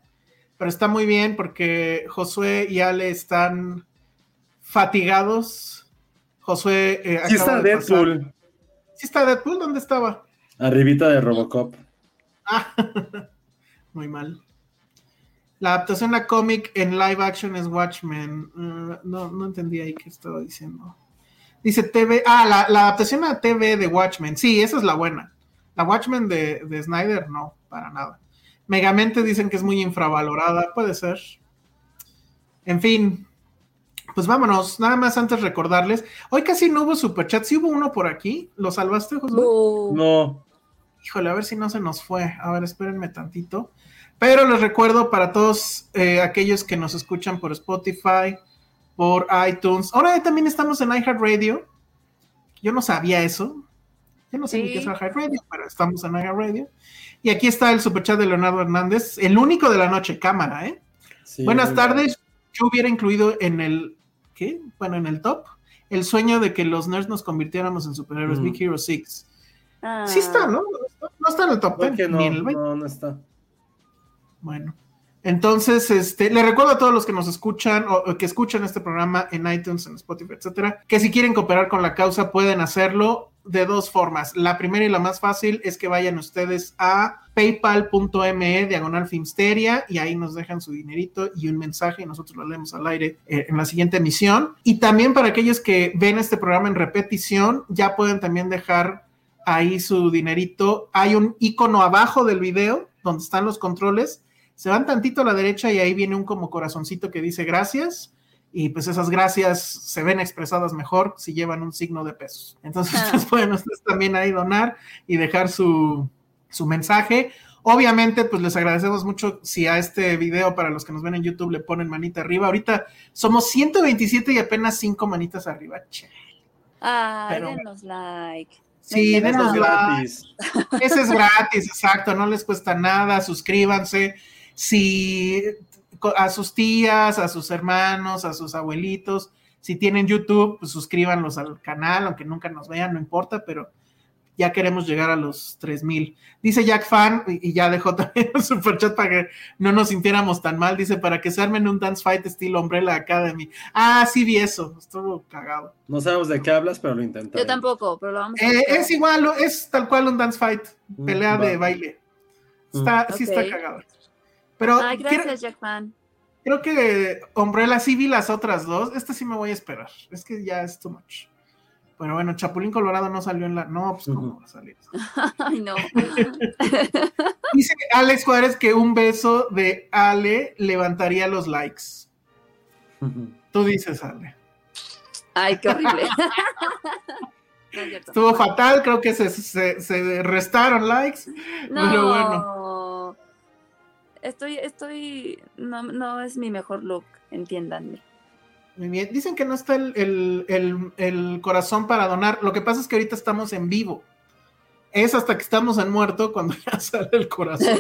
pero está muy bien porque Josué y Ale están fatigados. Josué. Eh, sí está Deadpool. Sí está Deadpool, ¿dónde estaba? Arribita de Robocop. Ah, muy mal. La adaptación a cómic en live action es Watchmen. Uh, no, no entendí ahí qué estaba diciendo. Dice TV. Ah, la, la, adaptación a TV de Watchmen. Sí, esa es la buena. La Watchmen de, de Snyder, no, para nada. Megamente dicen que es muy infravalorada. Puede ser. En fin. Pues vámonos. Nada más antes recordarles. Hoy casi no hubo superchat. Sí hubo uno por aquí. ¿Lo salvaste, José? No. Híjole, a ver si no se nos fue. A ver, espérenme tantito. Pero les recuerdo para todos eh, aquellos que nos escuchan por Spotify, por iTunes. Ahora también estamos en iHeartRadio. Yo no sabía eso. Yo no sé ni qué es iHeartRadio, pero estamos en iHeartRadio. Y aquí está el superchat de Leonardo Hernández, el único de la noche, cámara, ¿eh? Buenas tardes. Yo hubiera incluido en el, ¿qué? Bueno, en el top, el sueño de que los nerds nos convirtiéramos en superhéroes, Big Hero 6. Sí está, ¿no? No está en el top 10. no, no está. Bueno. Entonces, este, le recuerdo a todos los que nos escuchan o, que escuchan este programa en iTunes, en Spotify, etcétera, que si quieren cooperar con la causa pueden hacerlo de dos formas. La primera y la más fácil es que vayan ustedes a paypal.me diagonal filmsteria y ahí nos dejan su dinerito y un mensaje y nosotros lo leemos al aire eh, en la siguiente emisión. Y también para aquellos que ven este programa en repetición, ya pueden también dejar ahí su dinerito. Hay un icono abajo del video donde están los controles se van tantito a la derecha y ahí viene un como corazoncito que dice gracias y pues esas gracias se ven expresadas mejor si llevan un signo de pesos. Entonces ah. pueden ustedes también ahí donar y dejar su, su mensaje. Obviamente, pues les agradecemos mucho si a este video, para los que nos ven en YouTube, le ponen manita arriba. Ahorita somos 127 y apenas 5 manitas arriba. Ah, denos like. Sí, denos like. Ese es gratis, exacto, no les cuesta nada, suscríbanse si a sus tías, a sus hermanos, a sus abuelitos, si tienen YouTube, pues suscríbanlos al canal, aunque nunca nos vean, no importa, pero ya queremos llegar a los 3000. Dice Jack Fan, y ya dejó también un superchat para que no nos sintiéramos tan mal. Dice, para que se armen un dance fight estilo Umbrella Academy. Ah, sí vi eso, estuvo cagado. No sabemos de qué hablas, pero lo intentamos. Yo tampoco, pero lo vamos a eh, Es igual, es tal cual un dance fight, mm, pelea de baile. Está, Sí está cagado. Pero Ay, gracias, Jackman. Creo que Umbrella sí vi las otras dos. Esta sí me voy a esperar. Es que ya es too much. Pero bueno, Chapulín Colorado no salió en la. No, pues cómo va a salir. Ay, no. Dice Alex Juárez que un beso de Ale levantaría los likes. Tú dices, Ale. Ay, qué horrible. Estuvo fatal, creo que se, se, restaron likes. No. Pero bueno estoy, estoy, no, no es mi mejor look, entiéndanme. Muy bien, dicen que no está el, corazón para donar. Lo que pasa es que ahorita estamos en vivo. Es hasta que estamos en muerto cuando ya sale el corazón.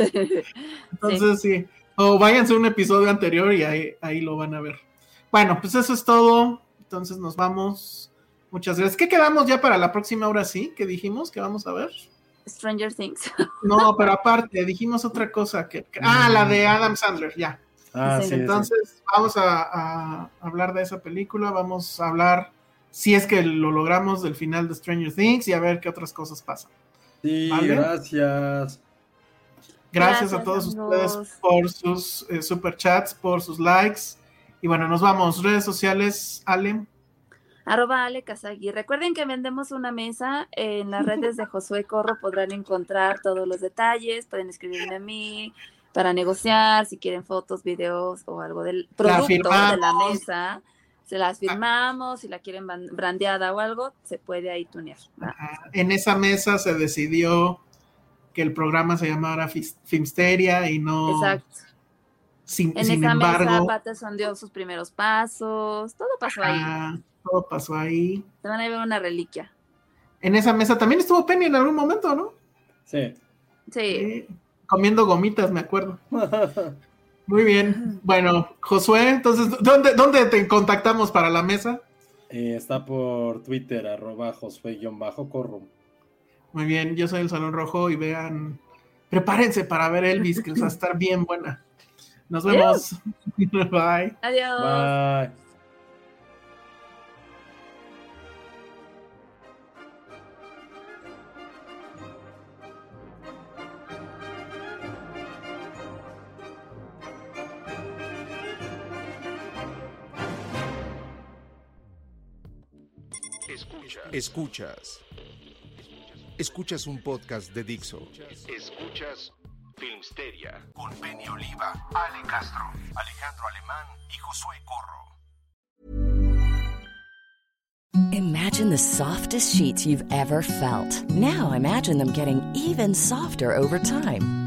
Entonces sí. O váyanse a un episodio anterior y ahí, ahí lo van a ver. Bueno, pues eso es todo. Entonces nos vamos. Muchas gracias. ¿Qué quedamos ya para la próxima hora sí? ¿Qué dijimos que vamos a ver? Stranger Things. No, pero aparte, dijimos otra cosa que. ah, la de Adam Sandler, ya. Ah, sí, Entonces, vamos a, hablar de esa película, vamos a hablar, si es que lo logramos, del final de Stranger Things y a ver qué otras cosas pasan. Sí, gracias. gracias. a todos ustedes por sus eh, super chats, por sus likes. Y bueno, nos vamos. Redes sociales, Ale arroba Ale Recuerden que vendemos una mesa en las redes de Josué Corro, podrán encontrar todos los detalles, pueden escribirme a mí para negociar, si quieren fotos, videos o algo del producto de la mesa, se las firmamos, si la quieren brandeada o algo, se puede ahí tunear. En esa mesa se decidió que el programa se llamara Filmsteria y no... Exacto. Sin, en esa mesa Patterson dio sus primeros pasos, todo pasó ahí todo pasó ahí. Se van a ver una reliquia. En esa mesa también estuvo Penny en algún momento, ¿no? Sí. Sí. Comiendo gomitas, me acuerdo. Muy bien. Bueno, Josué, entonces, ¿dónde, dónde te contactamos para la mesa? Eh, está por Twitter, arroba Josué-Corro. Muy bien, yo soy el Salón Rojo y vean, prepárense para ver Elvis, que va a estar bien buena. Nos vemos. Bye. Adiós. Bye. Escuchas. Escuchas un podcast de Dixo. Escuchas Filmsteria con Penny Oliva, Ale Castro, Alejandro Alemán y Josué Corro. Imagine the softest sheets you've ever felt. Now imagine them getting even softer over time.